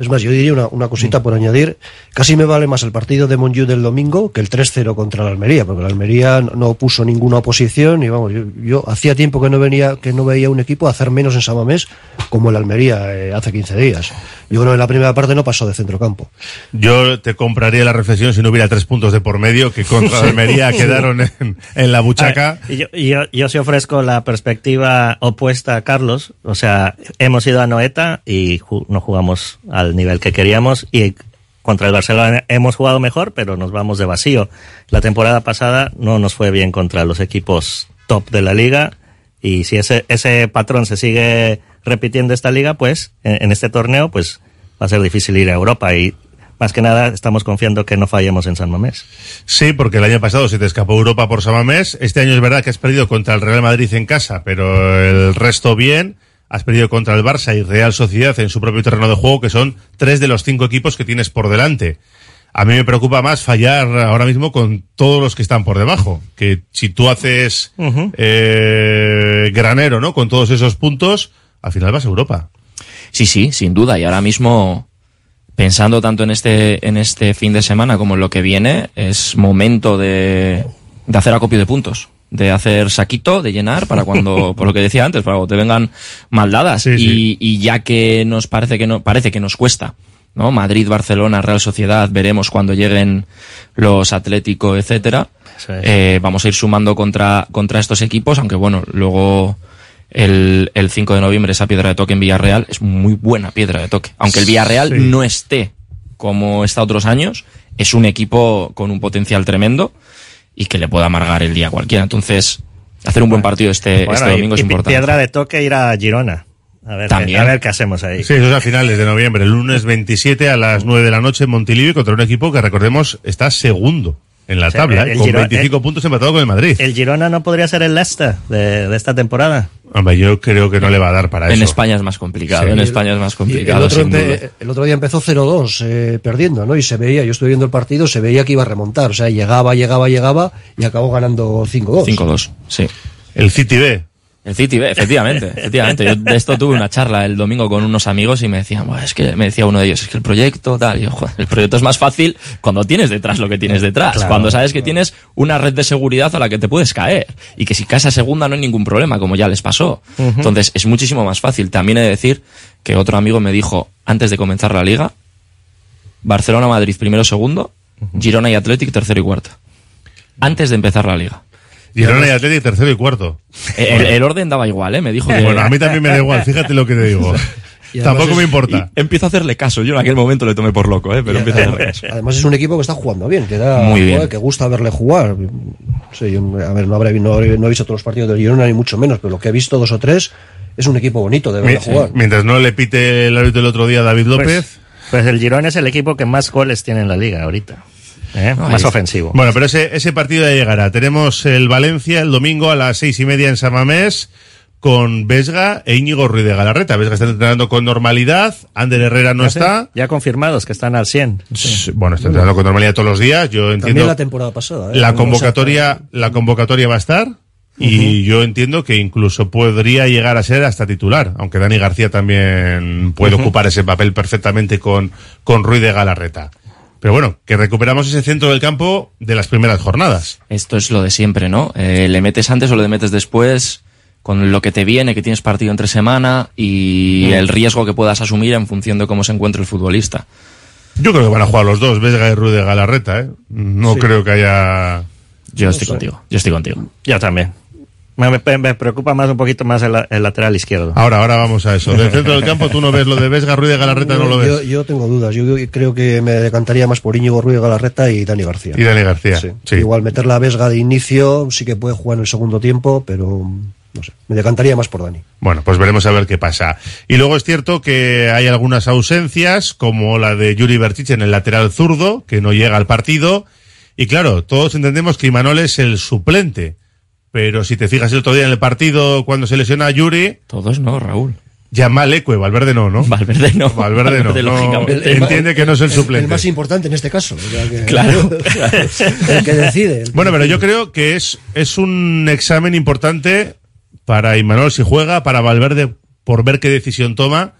Es más, yo diría una, una cosita por añadir. Casi me vale más el partido de Montjuic del domingo que el 3-0 contra la Almería, porque la Almería no, no puso ninguna oposición y vamos, yo, yo hacía tiempo que no venía, que no veía un equipo hacer menos en Samamés como el Almería eh, hace 15 días. Yo creo que en la primera parte no pasó de centrocampo. Yo te compraría la reflexión si no hubiera tres puntos de por medio que contra la Almería quedaron en, en la buchaca. Ver, yo, yo, yo sí ofrezco la perspectiva opuesta a Carlos. O sea, hemos ido a Noeta y ju- no jugamos al nivel que queríamos y contra el Barcelona hemos jugado mejor, pero nos vamos de vacío. La temporada pasada no nos fue bien contra los equipos top de la liga y si ese, ese patrón se sigue repitiendo esta liga, pues en, en este torneo, pues va a ser difícil ir a Europa y más que nada estamos confiando que no fallemos en San Mamés. Sí, porque el año pasado se te escapó Europa por Samamés. Este año es verdad que has perdido contra el Real Madrid en casa, pero el resto bien. Has perdido contra el Barça y Real Sociedad en su propio terreno de juego, que son tres de los cinco equipos que tienes por delante. A mí me preocupa más fallar ahora mismo con todos los que están por debajo. Que si tú haces eh, granero, ¿no? Con todos esos puntos, al final vas a Europa. Sí, sí, sin duda. Y ahora mismo, pensando tanto en este, en este fin de semana como en lo que viene, es momento de, de hacer acopio de puntos. De hacer saquito, de llenar, para cuando, por lo que decía antes, para cuando te vengan maldadas. y, y ya que nos parece que no, parece que nos cuesta, ¿no? Madrid, Barcelona, Real Sociedad, veremos cuando lleguen los Atlético, etcétera. Es. Eh, vamos a ir sumando contra, contra estos equipos, aunque bueno, luego el, el 5 de noviembre esa piedra de toque en Villarreal es muy buena piedra de toque. Aunque el Villarreal Sí. no esté como está otros años, es un equipo con un potencial tremendo y que le puede amargar el día a cualquiera. Entonces, hacer un buen partido este, Bueno, este y- domingo es y importante. piedra de toque ir a Girona. A ver, También. a ver qué hacemos ahí. Sí, eso es a finales de noviembre, el lunes 27 a las 9 de la noche en Montilivi contra un equipo que recordemos está segundo en la O sea, tabla, el ¿eh? con Girona- 25 puntos empatado con el Madrid. El Girona no podría ser el Leicester de, de esta temporada. Hombre, yo creo que no le va a dar para En eso. España es más complicado, Sí. en España es más complicado. el, otro duda. el otro día empezó 0-2 eh, perdiendo, ¿no? Y se veía, yo estuve viendo el partido, se veía que iba a remontar. O sea, llegaba, llegaba, llegaba y acabó ganando 5-2. 5-2, sí. El City B. El City B, efectivamente, efectivamente. Yo de esto tuve una charla el domingo con unos amigos y me decían, "Buah, es que me decía uno de ellos, es que el proyecto, tal, y yo, "Joder, el proyecto es más fácil cuando tienes detrás lo que tienes detrás, Claro, cuando sabes que tienes una red de seguridad a la que te puedes caer y que si caes a segunda no hay ningún problema, como ya les pasó. Entonces es muchísimo más fácil. También he de decir que otro amigo me dijo antes de comenzar la liga, Barcelona-Madrid primero segundo, Girona y Athletic tercero y cuarto. Antes de empezar la liga. Girona y Atlético tercero y cuarto. El, el orden daba igual, ¿eh? Me dijo que... Bueno, a mí también me da igual, fíjate lo que te digo. Tampoco me importa. Empiezo a hacerle caso. Yo en aquel momento le tomé por loco, ¿eh? Pero Y empiezo a hacerle caso. Además es un equipo que está jugando bien, que da, Muy bien. que gusta verle jugar. Sé, yo, a ver, no, habré, no, habré- no he visto todos los partidos del Girona ni mucho menos, pero lo que he visto dos o tres es un equipo bonito de verle jugar. Mientras no le pite el árbitro el otro día a David López. Pues, pues el Girona es el equipo que más goles tiene en la liga ahorita. ¿Eh? Más ofensivo. Bueno, pero ese, ese partido ya llegará. Tenemos el Valencia el domingo a las seis y media en Samamés con Vesga e Íñigo Ruiz de Galarreta. Vesga está entrenando con normalidad, Ander Herrera no Ya sé, está. Ya confirmados que están al 100. Bueno, está entrenando con normalidad todos los días. Yo entiendo. También la temporada pasada. ¿eh? La convocatoria, la convocatoria va a estar y yo entiendo que incluso podría llegar a ser hasta titular, aunque Dani García también puede ocupar ese papel perfectamente con, con Ruiz de Galarreta. Pero bueno, que recuperamos ese centro del campo de las primeras jornadas. Esto es lo de siempre, ¿no? Eh, le metes antes o le metes después, con lo que te viene, que tienes partido entre semana y Mm. el riesgo que puedas asumir en función de cómo se encuentre el futbolista. Yo creo que van a jugar los dos, Vesga y Ruiz de Galarreta, ¿eh? No Sí. creo que haya... Yo estoy contigo, yo estoy contigo. Yo también. Me, me- me preocupa más un poquito más el, el lateral izquierdo. Ahora, ahora vamos a eso. Del centro del campo tú no ves lo de Vesga, Ruiz de Galarreta no lo ves. Yo, yo tengo dudas. Yo creo que me decantaría más por Íñigo Ruiz Galarreta y Dani García. Y Dani García, Sí. sí. Igual meter la Vesga de inicio sí que puede jugar en el segundo tiempo, pero no sé. Me decantaría más por Dani. Bueno, pues veremos a ver qué pasa. Y luego es cierto que hay algunas ausencias, como la de Yuri Berchich en el lateral zurdo, que no llega al partido. Y claro, todos entendemos que Imanol es el suplente. Pero si te fijas el otro día en el partido, cuando se lesiona a Yuri. Todos no, Raúl. Yamal Ecue, Valverde no, ¿no? Valverde no. Valverde no. Valverde, no. lógicamente. Entiende que no es el El suplente. más importante en este caso. que- Claro. el que decide. el que Bueno, pero decide. yo creo que es, es un examen importante para Imanol si juega, para Valverde por ver qué decisión toma,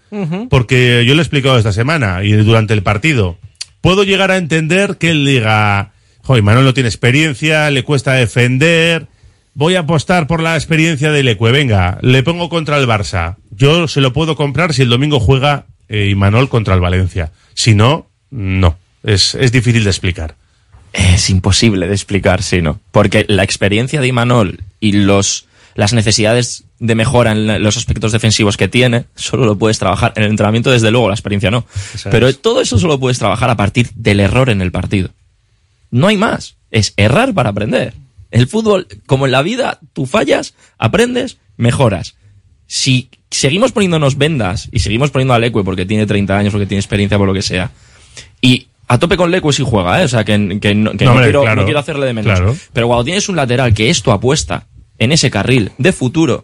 porque yo lo he explicado esta semana y durante el partido. Puedo llegar a entender que él diga, jo, Imanol no tiene experiencia, le cuesta defender, voy a apostar por la experiencia del Ecue, venga, le pongo contra el Barça. Yo se lo puedo comprar si el domingo juega eh, Imanol contra el Valencia. Si no, no. Es, es difícil de explicar. Es imposible de explicar, sí, ¿no? Porque la experiencia de Imanol y los, las necesidades de mejora en los aspectos defensivos que tiene, solo lo puedes trabajar. En el entrenamiento, desde luego, la experiencia no. Eso Pero es. todo eso solo puedes trabajar a partir del error en el partido. No hay más. Es errar para aprender. El fútbol, como en la vida, tú fallas, aprendes, mejoras. Si seguimos poniéndonos vendas y seguimos poniendo a Leque porque tiene 30 años, porque tiene experiencia, por lo que sea, y a tope con Leque si juega, ¿eh? o sea, que, que no, que No, no hombre, quiero, claro, no quiero hacerle de menos. claro. Pero cuando tienes un lateral que esto apuesta en ese carril de futuro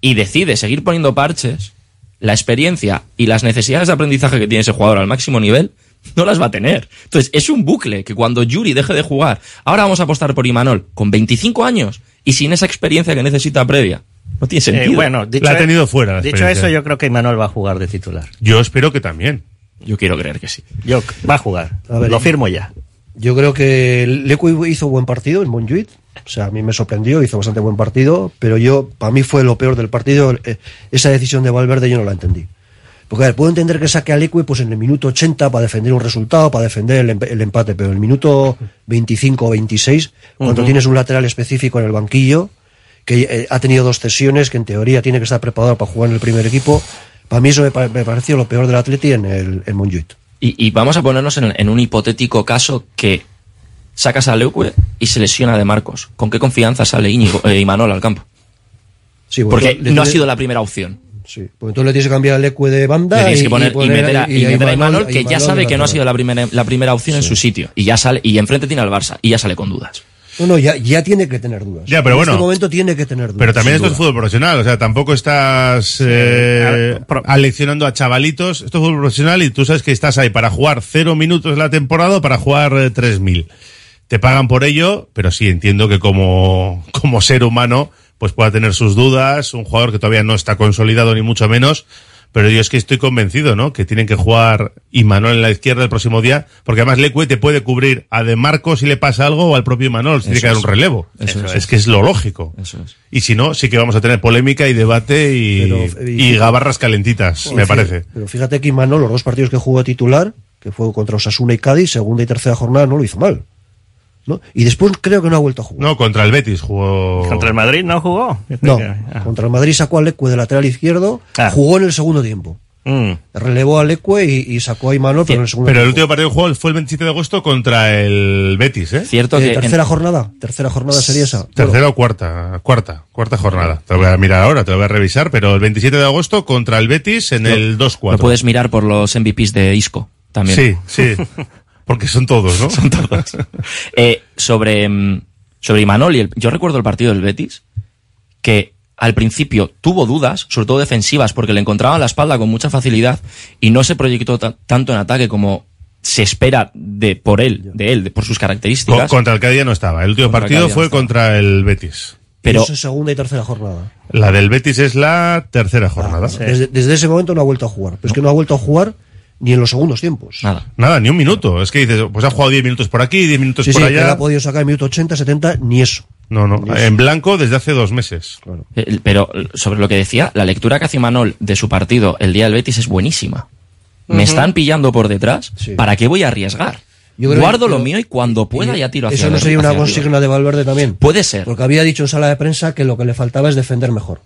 y decide seguir poniendo parches, la experiencia y las necesidades de aprendizaje que tiene ese jugador al máximo nivel no las va a tener. Entonces, es un bucle que cuando Yuri deje de jugar, ahora vamos a apostar por Imanol con 25 años y sin esa experiencia que necesita previa. No tiene Eh, sentido. bueno, dicho, La ha tenido fuera, la dicho eso, yo creo que Manuel va a jugar de titular. Yo espero que también. Yo quiero creer que sí. Yo, va a jugar. A ver, Lo firmo ya. Yo creo que Lecu hizo buen partido en Montjuic. O sea, a mí me sorprendió, hizo bastante buen partido, pero yo, para mí fue lo peor del partido. eh, Esa decisión de Valverde yo no la entendí. Porque a ver, puedo entender que saque a Leque pues en el minuto 80 para defender un resultado, para defender el, emp- el empate, pero en el minuto 25 o 26, cuando tienes un lateral específico en el banquillo, que eh, ha tenido dos cesiones, que en teoría tiene que estar preparado para jugar en el primer equipo, para mí eso me, me pareció lo peor del Atleti en el en Montjuic. Y, y vamos a ponernos en, en un hipotético caso que sacas a Leuque y se lesiona de Marcos. ¿Con qué confianza sale Íñigo, eh, Imanol al campo? Sí, bueno, Porque no ha sido la primera opción. Sí, pues entonces le tienes que cambiar el Ecue de banda. Le tienes y- que poner y, poner- meter a, y y meter a Imanol- Imanol, que ya Imanol sabe que no ha sido la primera, la primera opción en su sitio. Y ya sale, y enfrente tiene al Barça, y ya sale con dudas. No, no, ya, ya tiene que tener dudas. Ya, pero en bueno. este momento tiene que tener dudas. Pero también esto es fútbol profesional, o sea, tampoco estás eh, aleccionando a chavalitos. Esto es fútbol profesional y tú sabes que estás ahí para jugar cero minutos la temporada o para jugar eh, tres mil. Te pagan por ello, pero sí entiendo que como, como ser humano, pues pueda tener sus dudas, un jugador que todavía no está consolidado ni mucho menos, pero yo es que estoy convencido, ¿no? Que tienen que jugar Imanol en la izquierda el próximo día, porque además Leque te puede cubrir a De Marco si le pasa algo o al propio Imanol, si tiene que dar un relevo. Eso es. es. que es lo lógico. Eso es. Y si no, sí que vamos a tener polémica y debate y, Pero, y gabarras calentitas, me parece. Pero fíjate que Imanol, los dos partidos que jugó titular, que fue contra Osasuna y Cádiz, segunda y tercera jornada no lo hizo mal. ¿No? Y después creo que no ha vuelto a jugar. No, contra el Betis jugó. Contra el Madrid no jugó. No, contra el Madrid sacó a Lecue de lateral izquierdo, Ah. jugó en el segundo tiempo. Mm. Relevó a Lecue y, y sacó a Imanol, pero en el segundo Pero el último partido jugó fue el 27 de agosto contra el Betis, ¿eh? Cierto Eh, tercera jornada, tercera jornada sería esa. Tercera o cuarta, cuarta, cuarta jornada. Te lo voy a mirar ahora, te lo voy a revisar, pero el 27 de agosto contra el Betis en el 2-4. Lo puedes mirar por los MVPs de Isco también. Sí, sí. Porque son todos, ¿no? Son todos. Eh, sobre, mm, sobre Imanol, y el- yo recuerdo el partido del Betis, que al principio tuvo dudas, sobre todo defensivas, porque le encontraban la espalda con mucha facilidad y no se proyectó ta- tanto en ataque como se espera de por él, de él, de- por sus Co- características. contra el Cádiz no estaba. El último Contra partido fue no contra el Betis. Pero Eso es segunda y tercera jornada. La del Betis es la tercera jornada. Desde, desde ese momento no ha vuelto a jugar. Pero es que no ha vuelto a jugar ni en los segundos tiempos. Nada. Nada, ni un minuto. Es que dices, pues ha jugado 10 minutos por aquí, 10 minutos Sí, por sí, allá. ha podido sacar en minuto 80, 70, ni eso. No, no, en blanco desde hace dos meses. Eh, Pero sobre lo que decía, la lectura que hace Imanol de su partido el día del Betis es buenísima. Me están pillando por detrás. ¿Para qué voy a arriesgar? Yo creo Guardo que- lo mío y cuando pueda ya tiro hacia Eso no sería una arriba. consigna de Valverde también. Puede ser. Porque había dicho en sala de prensa que lo que le faltaba es defender mejor.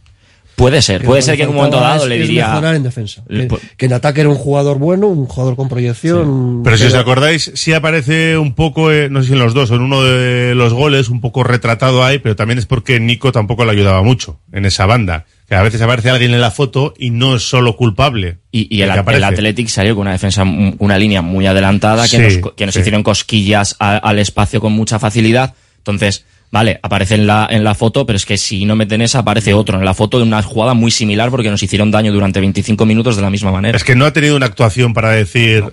Puede ser, Que puede ser que en un momento dado es- le diría. mejorar en defensa. Le- Que, que en ataque era un jugador bueno, un jugador con proyección. Pero si os acordáis, sí aparece un poco, eh, no sé si en los dos o en uno de los goles, un poco retratado ahí, pero también es porque Nico tampoco le ayudaba mucho en esa banda. Que a veces aparece alguien en la foto y no es solo culpable. Y, y el, el Athletic salió con una defensa, una línea muy adelantada, que Sí, nos, co- que nos sí. hicieron cosquillas a- al espacio con mucha facilidad. Entonces, vale, aparece en la, en la foto, pero es que si no meten esa, aparece otro en la foto de una jugada muy similar porque nos hicieron daño durante 25 minutos de la misma manera. Es que no ha tenido una actuación para decir,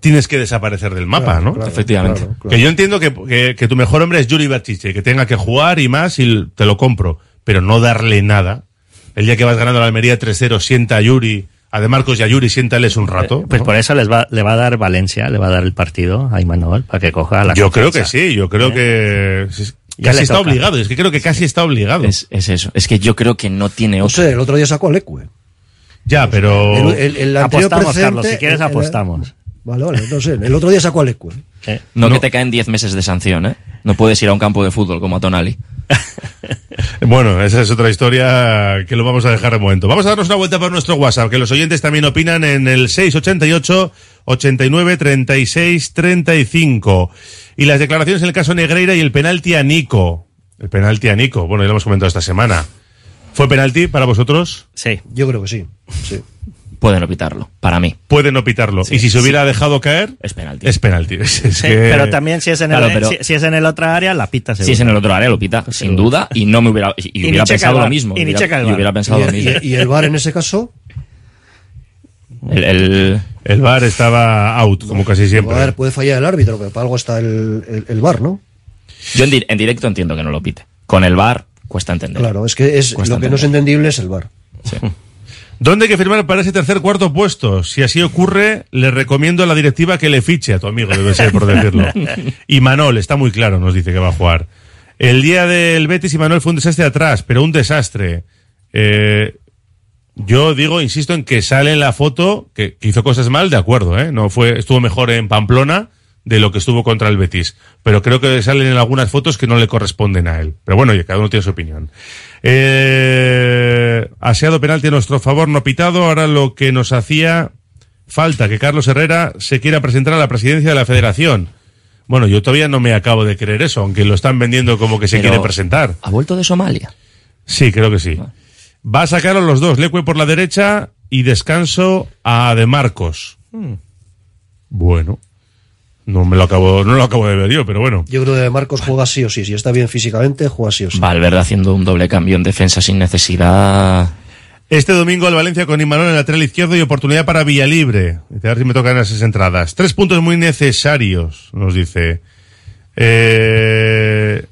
tienes que desaparecer del mapa, Claro, ¿no? claro, Efectivamente. claro, claro. Que yo entiendo que, que- que tu mejor hombre es Yuri Berchiche, que tenga que jugar y más y te lo compro, pero no darle nada. El día que vas ganando la Almería 3-0, sienta a Yuri, a De Marcos y a Yuri, siéntales un rato. Pues ¿no? por eso les va, le va a dar Valencia, le va a dar el partido a Imanol para que coja la Yo creo que sí, yo creo que sí, Ya casi está toca. obligado, es que creo que casi está obligado. Es, es eso, es que yo creo que no tiene sé, el otro día sacó a Lecue. Ya, pero... El, el- el anterior Apostamos, Carlos, si quieres apostamos. Vale, vale, no sé. El otro día sacó a Lecue. No, que te caen 10 meses de sanción, ¿eh? No puedes ir a un campo de fútbol como a Tonali. Bueno, esa es otra historia que lo vamos a dejar de momento. Vamos a darnos una vuelta por nuestro WhatsApp, que los oyentes también opinan en el 688 89 36 35. Y las declaraciones en el caso Negreira y el penalti a Nico. El penalti a Nico, bueno, ya lo hemos comentado esta semana. ¿Fue penalti para vosotros? Sí. Yo creo que sí. sí. Pueden no pitarlo, para mí. Pueden no pitarlo. Sí, y si se sí. hubiera dejado caer, Es penalti. es penalti. Es, es Sí, que- pero también si es en el, Claro, pero- si, si es en el otra área, la pita seguro. Si es en el otro área, lo pita, sin duda, y no me hubiera, y, hubiera pensado lo mismo. y ni hubiera- checa el y VAR. hubiera pensado lo Y, mismo. y- y el VAR en ese caso, El, el- El VAR estaba out, como casi siempre. a ver, puede fallar el árbitro, pero para algo está el, el, el VAR, ¿no? yo en, di- en directo entiendo que no lo pite. Con el VAR cuesta entender. Claro, es que es Cuesta lo que no es entendible es el VAR. ¿Dónde hay que firmar para ese tercer cuarto puesto? Si así ocurre, le recomiendo a la directiva que le fiche a tu amigo, debe ser por decirlo. Y Manol, está muy claro, nos dice que va a jugar. El día del Betis y Manuel fue un desastre atrás, pero un desastre. Eh, yo digo, insisto en que sale en la foto que, que hizo cosas mal, de acuerdo, ¿eh? No fue, estuvo mejor en Pamplona de lo que estuvo contra el Betis. Pero creo que salen en algunas fotos que no le corresponden a él. Pero bueno, oye, cada uno tiene su opinión. Eh, aseado penalti a nuestro favor, no pitado. Ahora lo que nos hacía falta, que Carlos Herrera se quiera presentar a la presidencia de la federación. Bueno, yo todavía no me acabo de creer eso, aunque lo están vendiendo como que se Pero- quiere presentar. ¿Ha vuelto de Somalia? Sí, creo que sí. Va a sacar a los dos, Leque por la derecha y descanso a De Marcos. Bueno, no me lo acabo, no lo acabo de ver yo, pero bueno. Yo creo que Marcos juega sí o sí. Si está bien físicamente, juega sí o sí. Valverde haciendo un doble cambio en defensa sin necesidad. Este domingo el Valencia con Imanol en el lateral izquierdo y oportunidad para Villalibre. A ver si me tocan esas entradas. Tres puntos muy necesarios, nos dice. Eh,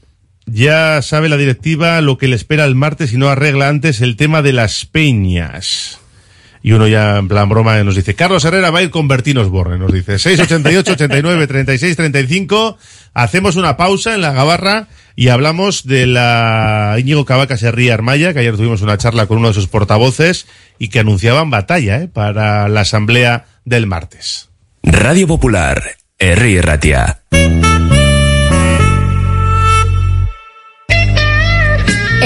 ya sabe la directiva lo que le espera el martes y no arregla antes el tema de las peñas. Y uno ya en plan broma nos dice, Carlos Herrera va a ir con Bertinos Borne, nos dice, 688, 89, 36, 35. Hacemos una pausa en la gabarra y hablamos de la Íñigo Cavaca Serría Armaya, que ayer tuvimos una charla con uno de sus portavoces y que anunciaban batalla ¿eh? para la asamblea del martes. Radio Popular, Herri Ratia.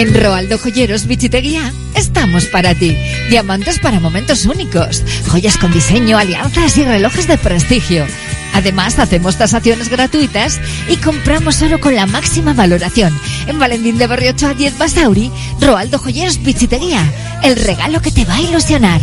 En Roaldo Joyeros Bichiteguía estamos para ti. Diamantes para momentos únicos, joyas con diseño, alianzas y relojes de prestigio. Además, hacemos tasaciones gratuitas y compramos oro con la máxima valoración. En Valentín de Barriocho a 10 Basauri, Roaldo Joyeros Bichiteguía. El regalo que te va a ilusionar.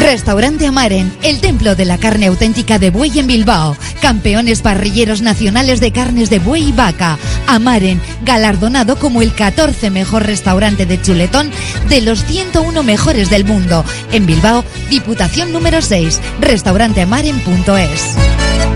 Restaurante Amaren, el templo de la carne auténtica de buey en Bilbao. Campeones parrilleros nacionales de carnes de buey y vaca. Amaren, galardonado como el 14 mejor restaurante de chuletón de los 101 mejores del mundo. En Bilbao, Diputación número 6, restauranteamaren.es.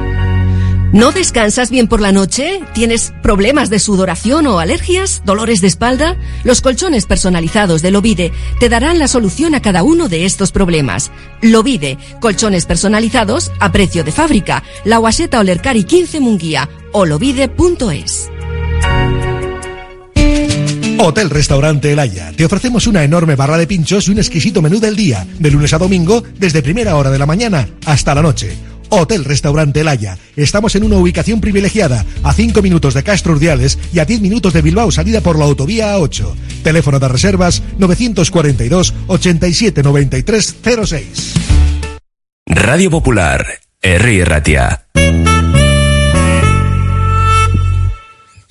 ¿No descansas bien por la noche? ¿Tienes problemas de sudoración o alergias? ¿Dolores de espalda? Los colchones personalizados de Lovide te darán la solución a cada uno de estos problemas. Lovide, colchones personalizados a precio de fábrica. La Guaseta Olercari 15 Munguía o lovide.es. Hotel Restaurante El Haya. Te ofrecemos una enorme barra de pinchos y un exquisito menú del día, de lunes a domingo, desde primera hora de la mañana hasta la noche. Hotel Restaurante El Haya. Estamos en una ubicación privilegiada, a 5 minutos de Castro Urdiales y a 10 minutos de Bilbao, salida por la autovía A8. Teléfono de reservas 942 87 93 06. Radio Popular, Herri Ratia.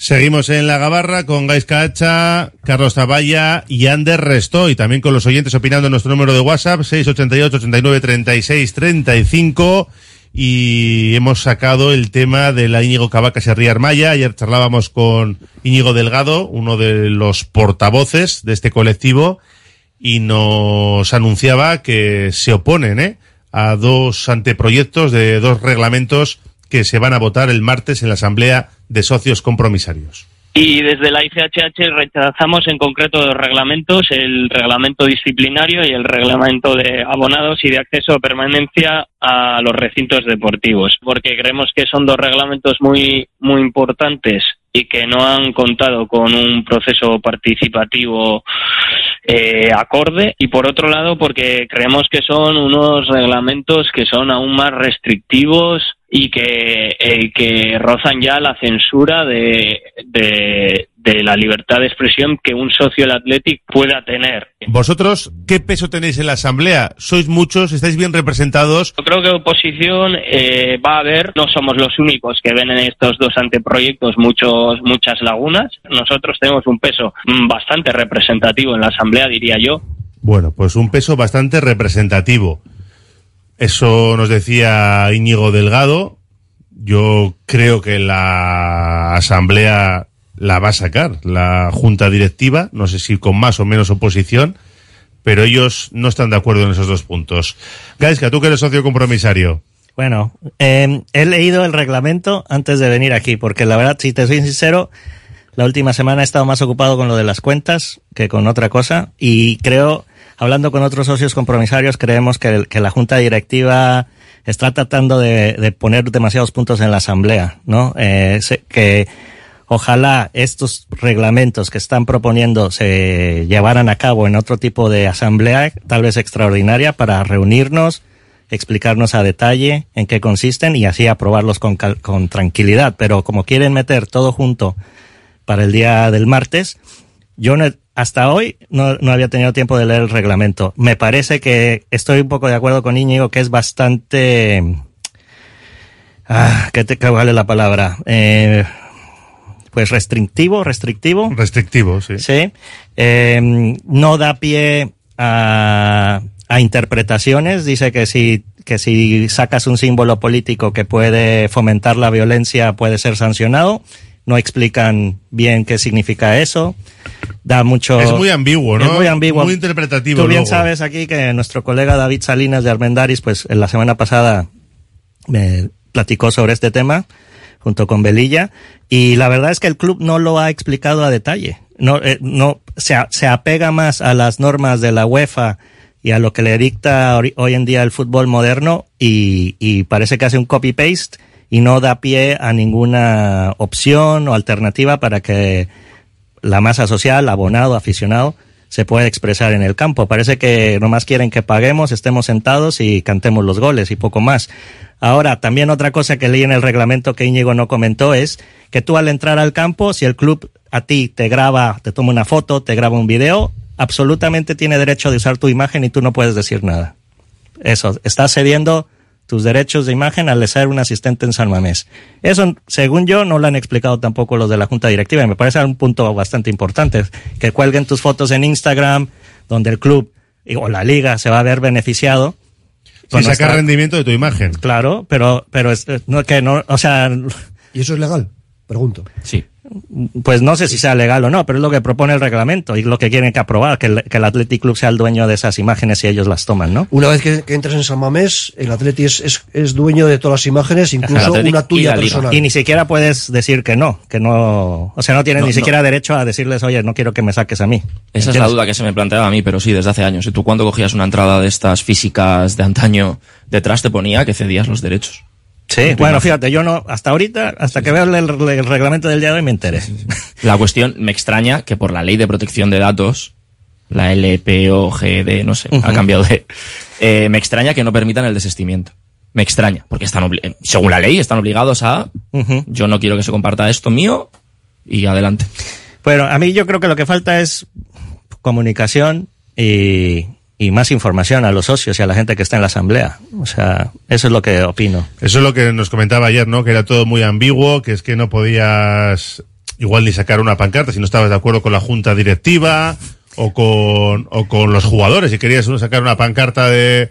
Seguimos en la gabarra con Gaisca Hacha, Carlos Zavalla y Ander Resto y también con los oyentes opinando en nuestro número de WhatsApp 688 89 36 35 y hemos sacado el tema de la Íñigo Cavaca Serría Armaya. Ayer charlábamos con Íñigo Delgado, uno de los portavoces de este colectivo y nos anunciaba que se oponen ¿eh? a dos anteproyectos de dos reglamentos que se van a votar el martes en la Asamblea de Socios Compromisarios. Y desde la ICHH rechazamos en concreto dos reglamentos, el reglamento disciplinario y el reglamento de abonados y de acceso o permanencia a los recintos deportivos, porque creemos que son dos reglamentos muy, muy importantes y que no han contado con un proceso participativo eh, acorde. Y por otro lado porque creemos que son unos reglamentos que son aún más restrictivos y que, eh, que rozan ya la censura de, de, de la libertad de expresión que un socio del Athletic pueda tener. ¿Vosotros qué peso tenéis en la Asamblea? ¿Sois muchos? ¿Estáis bien representados? Yo creo que oposición eh, va a haber, no somos los únicos que ven en estos dos anteproyectos muchos, muchas lagunas. Nosotros tenemos un peso mm, bastante representativo en la Asamblea, diría yo. Bueno, pues un peso bastante representativo. Eso nos decía Íñigo Delgado. Yo creo que la Asamblea la va a sacar, la Junta Directiva, no sé si con más o menos oposición, pero ellos no están de acuerdo en esos dos puntos. Gaiska, tú que eres socio compromisario. Bueno, eh, he leído el reglamento antes de venir aquí, porque la verdad, si te soy sincero, la última semana he estado más ocupado con lo de las cuentas que con otra cosa, y creo, hablando con otros socios compromisarios, creemos que, que la Junta Directiva está tratando de, poner demasiados puntos en la Asamblea, ¿no? Eh, que ojalá estos reglamentos que están proponiendo se llevaran a cabo en otro tipo de asamblea, tal vez extraordinaria, para reunirnos, explicarnos a detalle en qué consisten y así aprobarlos con, con tranquilidad. Pero como quieren meter todo junto para el día del martes, yo no, hasta hoy no, no, había tenido tiempo de leer el reglamento. Me parece que estoy un poco de acuerdo con Íñigo, que es bastante... Ah, ¿qué te vale la palabra? Eh, pues restrictivo, restrictivo. Restrictivo, sí. Sí. Eh, no da pie a, a interpretaciones. Dice que si, que si sacas un símbolo político que puede fomentar la violencia puede ser sancionado. No explican bien qué significa eso. Da mucho. Es muy ambiguo, ¿no? Es muy ambiguo. Muy interpretativo. Tú bien luego. sabes aquí que nuestro colega David Salinas de Armendaris, pues en la semana pasada me platicó sobre este tema junto con Belilla y la verdad es que el club no lo ha explicado a detalle. No, eh, no se, se apega más a las normas de la UEFA y a lo que le dicta hoy en día el fútbol moderno y, y parece que hace un copy paste y no da pie a ninguna opción o alternativa para que la masa social, abonado, aficionado, se pueda expresar en el campo. Parece que nomás quieren que paguemos, estemos sentados y cantemos los goles y poco más. Ahora, también otra cosa que leí en el reglamento que Íñigo no comentó es que tú al entrar al campo, si el club a ti te graba, te toma una foto, te graba un video, absolutamente tiene derecho de usar tu imagen y tú no puedes decir nada. Eso, estás cediendo tus derechos de imagen al ser un asistente en San Mamés. Eso, según yo, no lo han explicado tampoco los de la Junta Directiva y me parece un punto bastante importante. Que cuelguen tus fotos en Instagram, donde el club o la liga se va a ver beneficiado. Sin con sacar nuestra- rendimiento de tu imagen. Claro, pero, pero es, no, que no, o sea. ¿Y eso es legal? Pregunto. Sí. Pues no sé si sea legal o no, pero es lo que propone el reglamento y lo que quieren que aprobar, que el, que el Athletic Club sea el dueño de esas imágenes y ellos las toman, ¿no? Una vez que, que entras en San Mamés, el Atleti es, es, es dueño de todas las imágenes, incluso una tuya personal. Y ni siquiera puedes decir que no, que no, o sea, no tienes No, ni no. siquiera derecho a decirles, oye, no quiero que me saques a mí. Esa es la duda que se me planteaba a mí, pero sí, desde hace años. ¿Y tú cuando cogías una entrada de estas físicas de antaño, detrás te ponía que cedías los derechos? Sí, bueno, fíjate, yo no, hasta ahorita, hasta que veo el, reglamento del día de hoy me enteré. La cuestión, me extraña que por la ley de protección de datos, la LPOGD, no sé, ha cambiado de... eh, me extraña que no permitan el desistimiento. Me extraña, porque están eh, según la ley están obligados a... Yo no quiero que se comparta esto mío y adelante. Bueno, a mí yo creo que lo que falta es comunicación y, y más información a los socios y a la gente que está en la asamblea. O sea, eso es lo que opino. Eso es lo que nos comentaba ayer, ¿no? Que era todo muy ambiguo, que es que no podías igual ni sacar una pancarta si no estabas de acuerdo con la junta directiva o con, o con los jugadores. Si querías uno sacar una pancarta de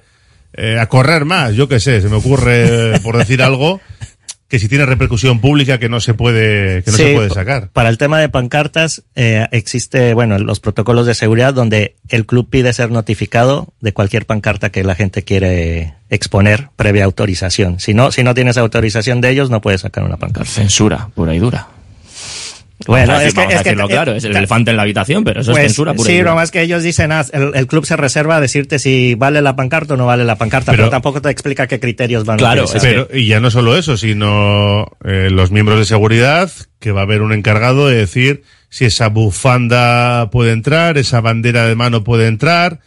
eh, a correr más, yo qué sé, se me ocurre por decir algo que si tiene repercusión pública que no se puede que no Sí, se puede sacar. Para el tema de pancartas, eh, existe, bueno, los protocolos de seguridad donde el club pide ser notificado de cualquier pancarta que la gente quiere exponer previa autorización. Si no, si no tienes autorización de ellos, no puedes sacar una pancarta. Censura, pura y dura. Bueno, a, es que- vamos a es que- claro, es el elefante en la habitación, pero eso Pues, es censura pura sí, nomás que ellos dicen, ah, el, el club se reserva a decirte si vale la pancarta o no vale la pancarta, pero, Pero- tampoco te explica qué criterios van a Claro, utilizar. Pero, y ya no solo eso, sino eh, los miembros de seguridad, que va a haber un encargado de decir si esa bufanda puede entrar, esa bandera de mano puede entrar,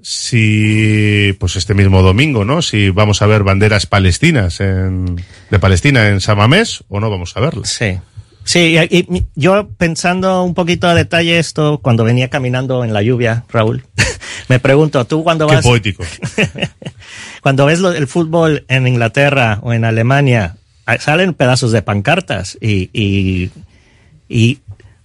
si, pues este mismo domingo, ¿no? Si vamos a ver banderas palestinas en, de Palestina en Samamés o no vamos a verlas. Sí. Sí, y, y yo pensando un poquito a detalle esto, cuando venía caminando en la lluvia, Raúl, me pregunto, tú cuando Qué vas... poético. cuando ves lo- el fútbol en Inglaterra o en Alemania, ah, salen pedazos de pancartas y, y, y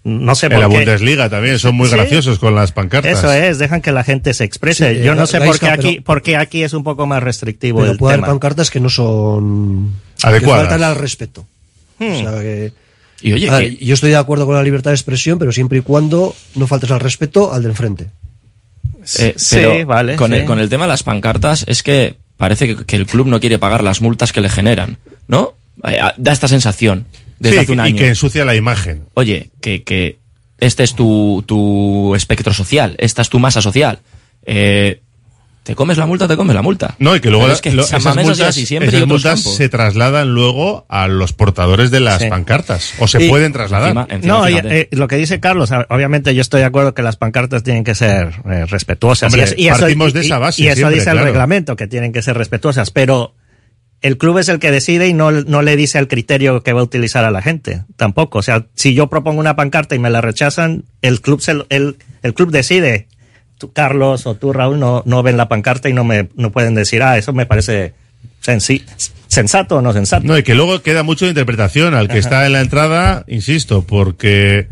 no sé En por la qué. Bundesliga también son muy Sí. graciosos con las pancartas. Eso es, dejan que la gente se exprese. Sí, Yo no sé la- por Gaisca, qué aquí, pero- por qué aquí es un poco más restrictivo Pero el puede haber tema. pancartas que no son Adecuadas. que faltan al respeto. O Hmm. sea que- Y oye, que- yo estoy de acuerdo con la libertad de expresión, pero siempre y cuando no faltes al respeto al del frente. Eh, Sí, pero vale, Con, sí. el, con el tema de las pancartas, es que parece que, que el club no quiere pagar las multas que le generan, ¿no? Eh, Da esta sensación desde Sí, hace un y que ensucia la imagen. Oye, que, que este es tu, tu espectro social, esta es tu masa social. Eh, ¿Te comes la multa? Te comes la multa. No, y que luego es que lo- esas multas, así siempre y esas multas se trasladan luego a los portadores de las Sí. pancartas. O se Y- pueden trasladar. Encima- encima, No, y, eh, lo que dice Carlos, obviamente yo estoy de acuerdo que las pancartas tienen que ser eh, respetuosas. Hombre, y eso, y eso- partimos de y- esa base Y eso siempre, dice el reglamento, que tienen que ser respetuosas, pero el club es el que decide y no, no le dice el criterio que va a utilizar a la gente, tampoco. O sea, si yo propongo una pancarta y me la rechazan, el club, se, lo- el, el club decide. Tú, Carlos o tú, Raúl, no, no ven la pancarta y no me no pueden decir, ah, eso me parece sensi- sensato o no sensato. No, y que luego queda mucho de interpretación al que está en la entrada, insisto, porque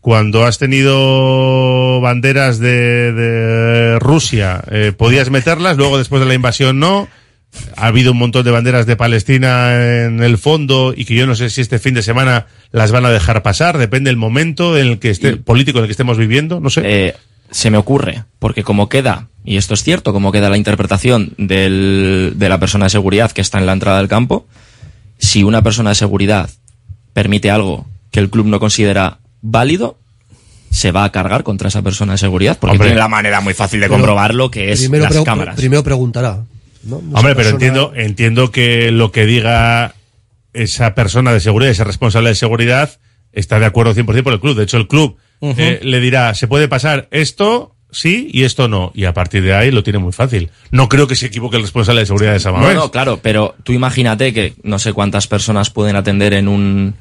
cuando has tenido banderas de, de Rusia, eh, podías meterlas, luego después de la invasión no. Ha habido un montón de banderas de Palestina en el fondo y que yo no sé si este fin de semana las van a dejar pasar, depende del momento en el que esté, político en el que estemos viviendo, no sé. Eh, se me ocurre, porque como queda, y esto es cierto, como queda la interpretación del, de la persona de seguridad que está en la entrada del campo, si una persona de seguridad permite algo que el club no considera válido, se va a cargar contra esa persona de seguridad, porque Hombre. tiene la manera muy fácil de comprobarlo, que es primero las cámaras. Primero preguntará. ¿no? Hombre, pero persona- entiendo, entiendo que lo que diga esa persona de seguridad, ese responsable de seguridad, está de acuerdo 100% por el club. De hecho, el club Eh, le dirá, se puede pasar esto, sí, y esto no. Y a partir de ahí lo tiene muy fácil. No creo que se equivoque el responsable de seguridad de esa manera. no, claro, pero tú imagínate que no sé cuántas personas pueden atender en un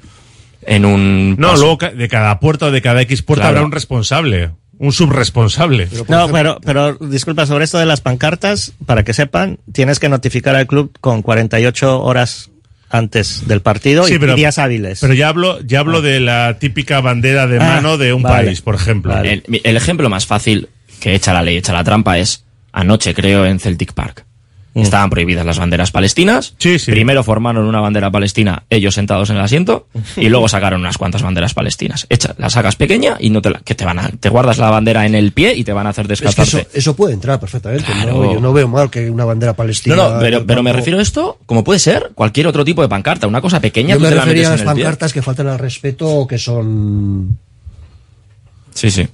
en un No, paso. luego de cada puerta o de cada X puerta Claro. habrá un responsable, un subresponsable. No, pero, pero disculpa, sobre esto de las pancartas, para que sepan, tienes que notificar al club con 48 horas antes del partido Sí, y, pero- días hábiles. Pero ya hablo, ya hablo de la típica bandera de Ah, mano de un vale. país, por ejemplo. El, el ejemplo más fácil que echa la ley, echa la trampa es anoche, creo, en Celtic Park. Estaban prohibidas las banderas palestinas. Primero formaron una bandera palestina ellos sentados en el asiento y luego sacaron unas cuantas banderas palestinas. Echa, la sacas pequeña y no te la, que te van a, te guardas la bandera en el pie y te van a hacer Es que descalzarte. eso, eso puede entrar perfectamente. Claro. ¿no? Yo no veo mal que una bandera palestina. No, no, pero, me refiero a esto como puede ser cualquier otro tipo de pancarta, una cosa pequeña, Yo tú me te la a metes las pie. pancartas que faltan al respeto o que son. Sí, sí.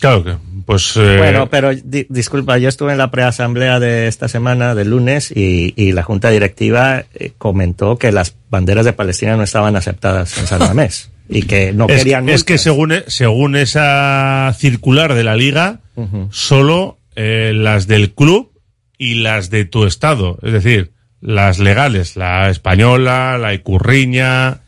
Claro que, pues. eh, Bueno, pero di- disculpa, yo estuve en la preasamblea de esta semana, del lunes, y, y la junta directiva eh, comentó que las banderas de Palestina no estaban aceptadas en San Mamés y que no es, querían es que según, según esa circular de la liga, solo eh, las del club y las de tu estado, es decir, las legales, la española, la icurriña,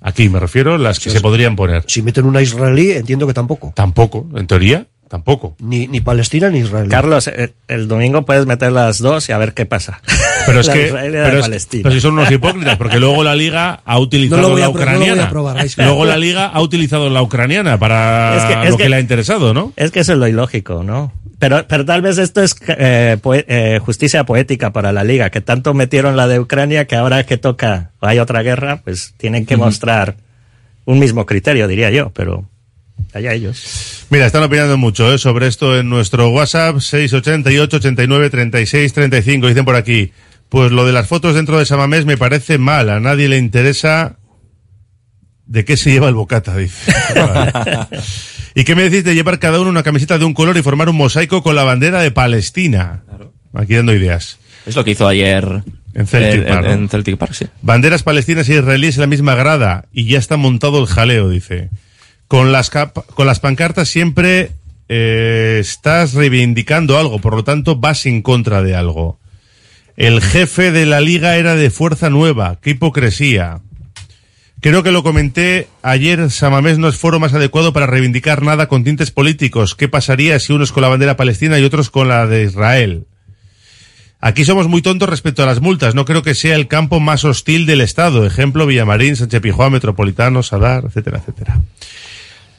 aquí me refiero, las que se podrían poner. Si meten una israelí, entiendo que tampoco. Tampoco, en teoría, tampoco. Ni, ni Palestina ni Israel. Carlos, eh, el domingo puedes meter las dos y a ver qué pasa. Pero es La que, pero es- pero si son unos hipócritas, porque luego la liga ha utilizado No lo voy la a pro- no lo voy a ucraniana. luego la liga ha utilizado la ucraniana para Es que- es lo que, que- le ha interesado, ¿no? Es que eso es lo ilógico, ¿no? Pero, pero tal vez esto es eh, poe- eh, justicia poética para la liga, que tanto metieron la de Ucrania que ahora que toca o hay otra guerra, pues tienen que mostrar un mismo criterio, diría yo, pero allá ellos. Mira, están opinando mucho ¿eh? sobre esto en nuestro WhatsApp 688 89 36 35. Dicen por aquí, pues lo de las fotos dentro de Samamés me parece mal. A nadie le interesa de qué se lleva el bocata, dice. ¿Y qué me decís de llevar cada uno una camiseta de un color y formar un mosaico con la bandera de Palestina? Aquí dando ideas. Es lo que hizo ayer En Celtic Park, en Celtic Park, sí. Banderas palestinas e israelíes en la misma grada y ya está montado el jaleo, dice. Con las, cap- con las pancartas siempre eh, estás reivindicando algo, por lo tanto vas en contra de algo. El jefe de la liga era de Fuerza Nueva, qué hipocresía. Creo que lo comenté ayer, Samamés no es foro más adecuado para reivindicar nada con tintes políticos. ¿Qué pasaría si unos con la bandera palestina y otros con la de Israel? Aquí somos muy tontos respecto a las multas. No creo que sea el campo más hostil del Estado. Ejemplo, Villamarín, Sánchez Pijuán, Metropolitano, Sadar, etcétera, etcétera.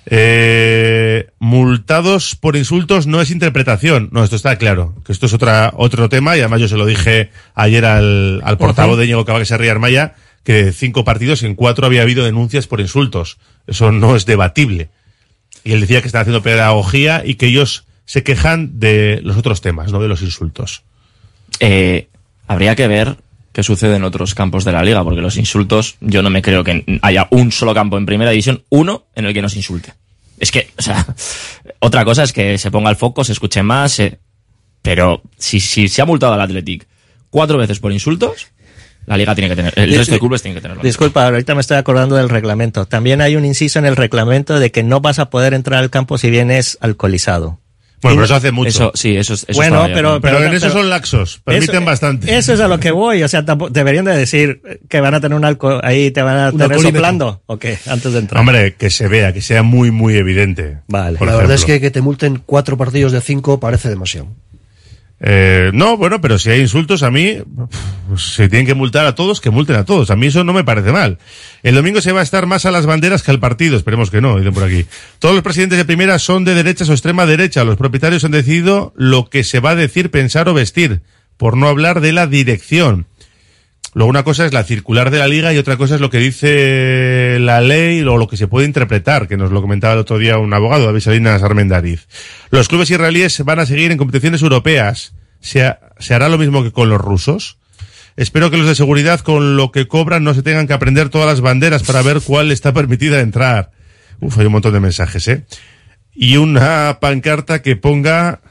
Eh, multados por insultos no es interpretación. No, esto está claro. Que esto es otra, otro tema y además yo se lo dije ayer al, al portavoz de Íñigo Cabal, que se ría Armaya, que cinco partidos en cuatro había habido denuncias por insultos. Eso no es debatible. Y él decía que están haciendo pedagogía y que ellos se quejan de los otros temas, no de los insultos. Eh, habría que ver qué sucede en otros campos de la liga, porque los insultos, yo no me creo que haya un solo campo en primera división, uno en el que nos insulte. Es que, o sea, otra cosa es que se ponga el foco, se escuche más, pero si, si se ha multado al Athletic cuatro veces por insultos, la liga tiene que tener, el resto de clubes tienen que tenerlo. Disculpa, ahorita me estoy acordando del reglamento. También hay un inciso en el reglamento de que no vas a poder entrar al campo si vienes alcoholizado. Bueno, pero eso hace mucho. Eso, sí, eso, es- eso bueno, pero, claro. Pero en eso son laxos, permiten eso- bastante. Eso es a lo que voy. O sea, deberían de decir que van a tener un alcohol, ahí te van a Un tener soplando. ¿O qué? Antes de entrar. Hombre, que se vea, que sea muy, muy evidente. Vale. Por la verdad es que que te multen cuatro partidos de cinco parece demasiado. Eh, no, bueno, pero si hay insultos a mí, pues, se tienen que multar a todos, que multen a todos. A mí eso no me parece mal. El domingo se va a estar más a las banderas que al partido, esperemos que no, dicen por aquí. Todos los presidentes de primera son de derechas o extrema derecha. Los propietarios han decidido lo que se va a decir, pensar o vestir, por no hablar de la dirección. Luego una cosa es la circular de la liga y otra cosa es lo que dice la ley o lo que se puede interpretar, que nos lo comentaba el otro día un abogado, David Salinas Armendariz. Los clubes israelíes van a seguir en competiciones europeas. ¿Se, ha- se hará lo mismo que con los rusos? Espero que los de seguridad con lo que cobran no se tengan que aprender todas las banderas para ver cuál está permitida entrar. Uf, hay un montón de mensajes, ¿eh? Y una pancarta que ponga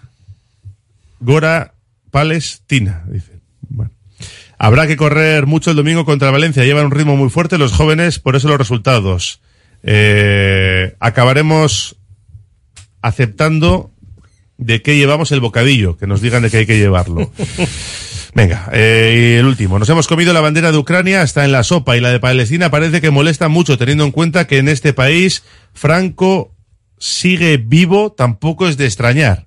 Gora Palestina, dice. Habrá que correr mucho el domingo contra Valencia. Llevan un ritmo muy fuerte los jóvenes, por eso los resultados. Eh, acabaremos aceptando de qué llevamos el bocadillo, que nos digan de qué hay que llevarlo. Venga, eh, y el último. Nos hemos comido la bandera de Ucrania, está en la sopa, y la de Palestina parece que molesta mucho, teniendo en cuenta que en este país Franco sigue vivo, tampoco es de extrañar.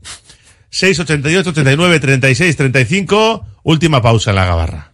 688 89 36 35, última pausa en la gabarra.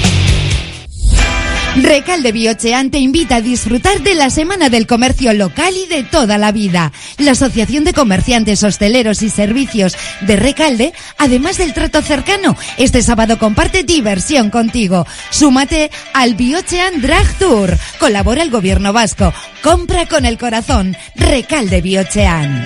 Recalde Biochean te invita a disfrutar de la Semana del Comercio Local y de toda la vida. La Asociación de Comerciantes, Hosteleros y Servicios de Recalde, además del trato cercano, este sábado comparte diversión contigo. Súmate al Biochean Drag Tour. Colabora el Gobierno Vasco. Compra con el corazón. Recalde Biochean.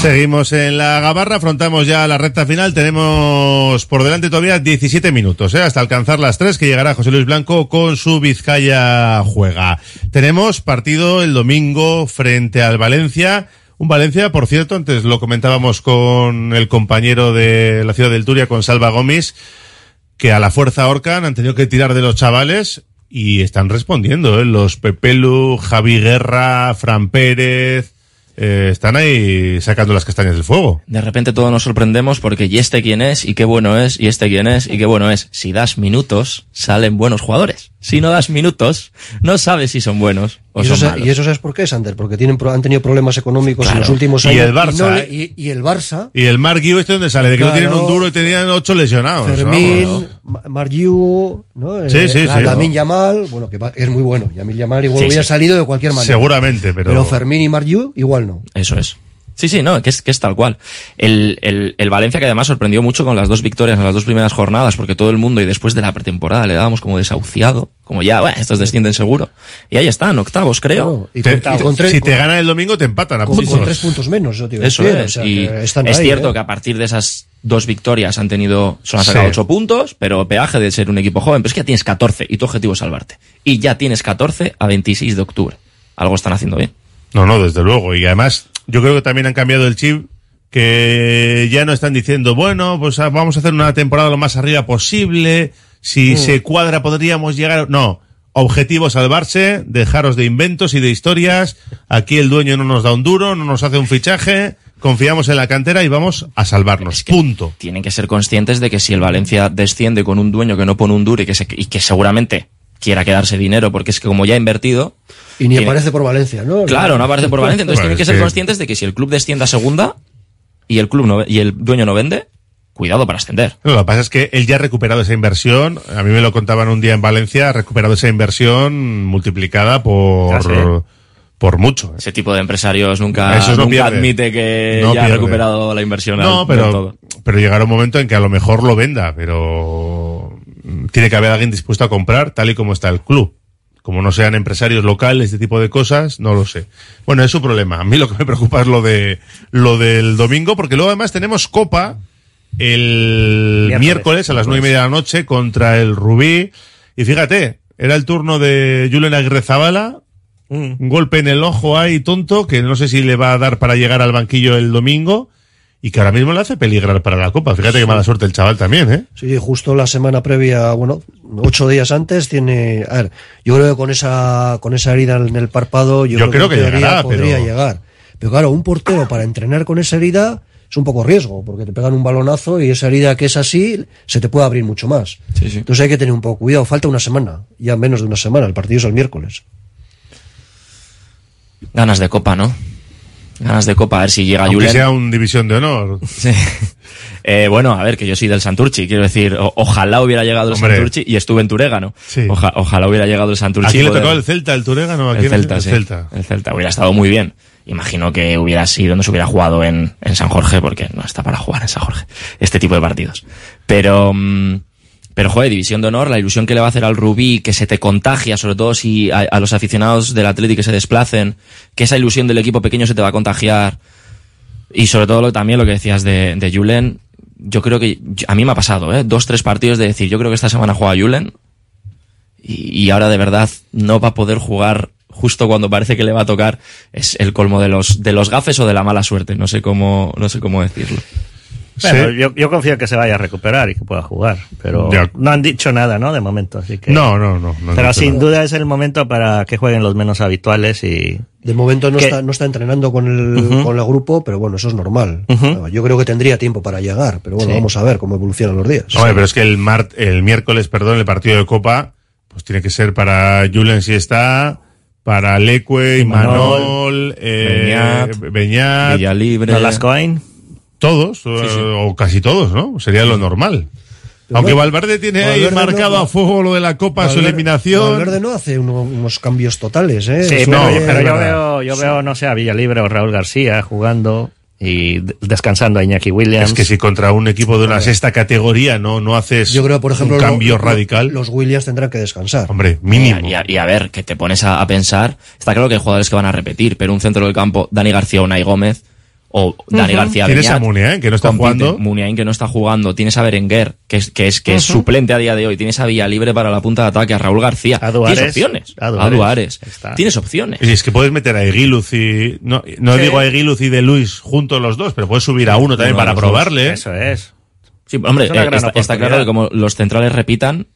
Seguimos en la gabarra, afrontamos ya la recta final, tenemos por delante todavía 17 minutos, ¿eh? hasta alcanzar las 3 que llegará José Luis Blanco con su Vizcaya juega. Tenemos partido el domingo frente al Valencia, un Valencia, por cierto, antes lo comentábamos con el compañero de la ciudad del Turia, con Salva Gómez, que a la fuerza Orcan han tenido que tirar de los chavales y están respondiendo, ¿eh? los Pepelu, Javi Guerra, Fran Pérez, eh, están ahí sacando las castañas del fuego. De repente todos nos sorprendemos porque y este quién es, y qué bueno es, y este quién es, y qué bueno es. Si das minutos, salen buenos jugadores. Si no das minutos, no sabes si son buenos o ¿Y eso, son malos. y eso sabes por qué, Sander? Porque tienen, pro- han tenido problemas económicos en los últimos Y años. el Barça, no le- ¿eh? y, y el Barça, Y el Mark Yu este donde sale, de que no Claro. tienen un duro y tenían ocho lesionados. Fermín. Ma- Margiu, ¿no? Sí, sí, sí. Lamin Yamal, bueno, que va- es muy bueno. Yamin Yamal igual Sí, hubiera sí. salido de cualquier manera. Seguramente, pero- Pero Fermín y Margiu igual no. Eso es. Sí, sí, no, que es, que es tal cual. El, el, el Valencia que además sorprendió mucho con las dos victorias en las dos primeras jornadas, porque todo el mundo y después de la pretemporada le dábamos como desahuciado, como ya, bueno, estos descienden seguro. Y ahí están, octavos, creo. y Te- con- y con tres- si te gana el domingo te empatan a con, puntos. con tres puntos menos, yo te Eso es. o sea, y están es ahí, cierto ¿eh? que a partir de esas dos victorias han tenido, son han sacado Sí. ocho puntos, pero peaje de ser un equipo joven, pero es que ya tienes 14 y tu objetivo es salvarte. Y ya tienes 14 a 26 de octubre. Algo están haciendo bien. No, no, desde luego. Y además, yo creo que también han cambiado el chip, que ya no están diciendo, bueno, pues ah, vamos a hacer una temporada lo más arriba posible, si Mm. se cuadra podríamos llegar. No, objetivo salvarse, dejaros de inventos y de historias. Aquí el dueño no nos da un duro, no nos hace un fichaje, confiamos en la cantera y vamos a salvarnos. Punto. Tienen que ser conscientes de que si el Valencia desciende con un dueño que no pone un duro y que, se- y que seguramente quiera quedarse dinero, porque es que como ya ha invertido, Y ni tiene- aparece por Valencia, ¿no? Claro, no aparece por Valencia. Entonces Bueno, tienen que ser que- conscientes de que si el club desciende a segunda y el club no, ve- y el dueño no vende, cuidado para ascender. No, lo que pasa es que él ya ha recuperado esa inversión. A mí me lo contaban un día en Valencia, ha recuperado esa inversión multiplicada por, sí. por mucho. Ese tipo de empresarios nunca, no nunca admite que No ya ha recuperado la inversión. No, al- pero, todo. pero llegará un momento en que a lo mejor lo venda, pero tiene que haber alguien dispuesto a comprar tal y como está el club. Como no sean empresarios locales, este tipo de cosas, no lo sé. Bueno, es su problema. A mí lo que me preocupa es lo de lo del domingo, porque luego además tenemos Copa el miércoles, Miércoles. a las nueve y media de la noche contra el Rubí. Y fíjate, era el turno de Julen Aguirre Zabala. Un golpe en el ojo ahí tonto, que no sé si le va a dar para llegar al banquillo el domingo. Y que ahora mismo le hace peligrar para la Copa. Fíjate que mala suerte el chaval también, ¿eh? Sí, justo la semana previa, bueno, ocho días antes tiene, a ver, yo creo que con esa, con esa herida en el párpado, yo, Yo creo que llegará, podría pero- llegar. Pero claro, un portero para entrenar con esa herida es un poco riesgo, porque te pegan un balonazo y esa herida que es así, se te puede abrir mucho más. Entonces hay que tener un poco cuidado, falta una semana, ya menos de una semana, el partido es el miércoles. Ganas de copa, ¿no? Ganas de copa, a ver si llega Aunque Julen. sea un división de honor. Sí. Eh, bueno, a ver, que yo soy del Santurchi, quiero decir, o- ojalá hubiera llegado el. Santurchi y estuve en Turégano. Oja- ojalá hubiera llegado el Santurchi. ¿A quién le tocó el Celta, el Turégano? ¿A el? Celta, el sí. Celta. El Celta hubiera estado muy bien. Imagino que hubiera sido, no se hubiera jugado en, en San Jorge, porque no está para jugar en San Jorge, este tipo de partidos. Pero, mm, pero joder, división de honor, la ilusión que le va a hacer al Rubí, que se te contagia, sobre todo si a, los aficionados del Atlético que se desplacen, que esa ilusión del equipo pequeño se te va a contagiar. Y sobre todo lo, también lo que decías de, de Julen, yo creo que, a mí me ha pasado, ¿eh? Dos, tres partidos de decir, yo creo que esta semana juega Julen, y, y ahora de verdad no va a poder jugar justo cuando parece que le va a tocar es el colmo de los de los gafes o de la mala suerte no sé cómo no sé cómo decirlo Bueno, yo, yo confío en que se vaya a recuperar y que pueda jugar, pero Ya. no han dicho nada, ¿no? De momento, así que. No, no, no. no pero sin nada. duda es el momento para que jueguen los menos habituales y. De momento no Que- está, no está entrenando con el, Ujú. con el grupo, pero bueno, eso es normal. Ujú. Yo creo que tendría tiempo para llegar, pero bueno, Sí. vamos a ver cómo evolucionan los días. Hombre, pero es que el, mar- el miércoles, perdón, el partido de Copa, pues tiene que ser para Julen si está, para Leque, Imanol, Imanol, eh, Beñat, Beñat, Villalibre. Nolascoain. Todos, o, o casi todos, ¿no? Sería lo normal. Aunque Val- Valverde tiene ahí marcado no- a fuego lo de la Copa, su eliminación. Valverde no hace uno- unos cambios totales, ¿eh? Sí, pero, es- pero yo veo, yo veo, no sé, a Villalibre o Raúl García jugando y descansando a Iñaki Williams. Es que si contra un equipo de una sexta categoría no, no haces Yo creo, por ejemplo, un cambio lo- radical, los Williams tendrán que descansar. hombre, mínimo. Y a, y a ver, que te pones a, a pensar, está claro que hay jugadores que van a repetir, pero un centro del campo, Dani García o Unai Gómez, o Dani. García Tienes Beñat, a Muniain, que no está jugando. Muniain, que no está jugando. Tienes a Berenguer, que es, que es, que es suplente a día de hoy. Tienes a Villalibre para la punta de ataque, a Raúl García. A Duares. Tienes opciones. A A Duares. Tienes opciones. Y es que puedes meter a Eguiluz y. No, no Sí. digo a Eguiluz y de Luis juntos los dos, pero puedes subir a uno también Uno para dos. probarle. Eso es. Sí, hombre, Es eh, está, está claro que como los centrales repitan,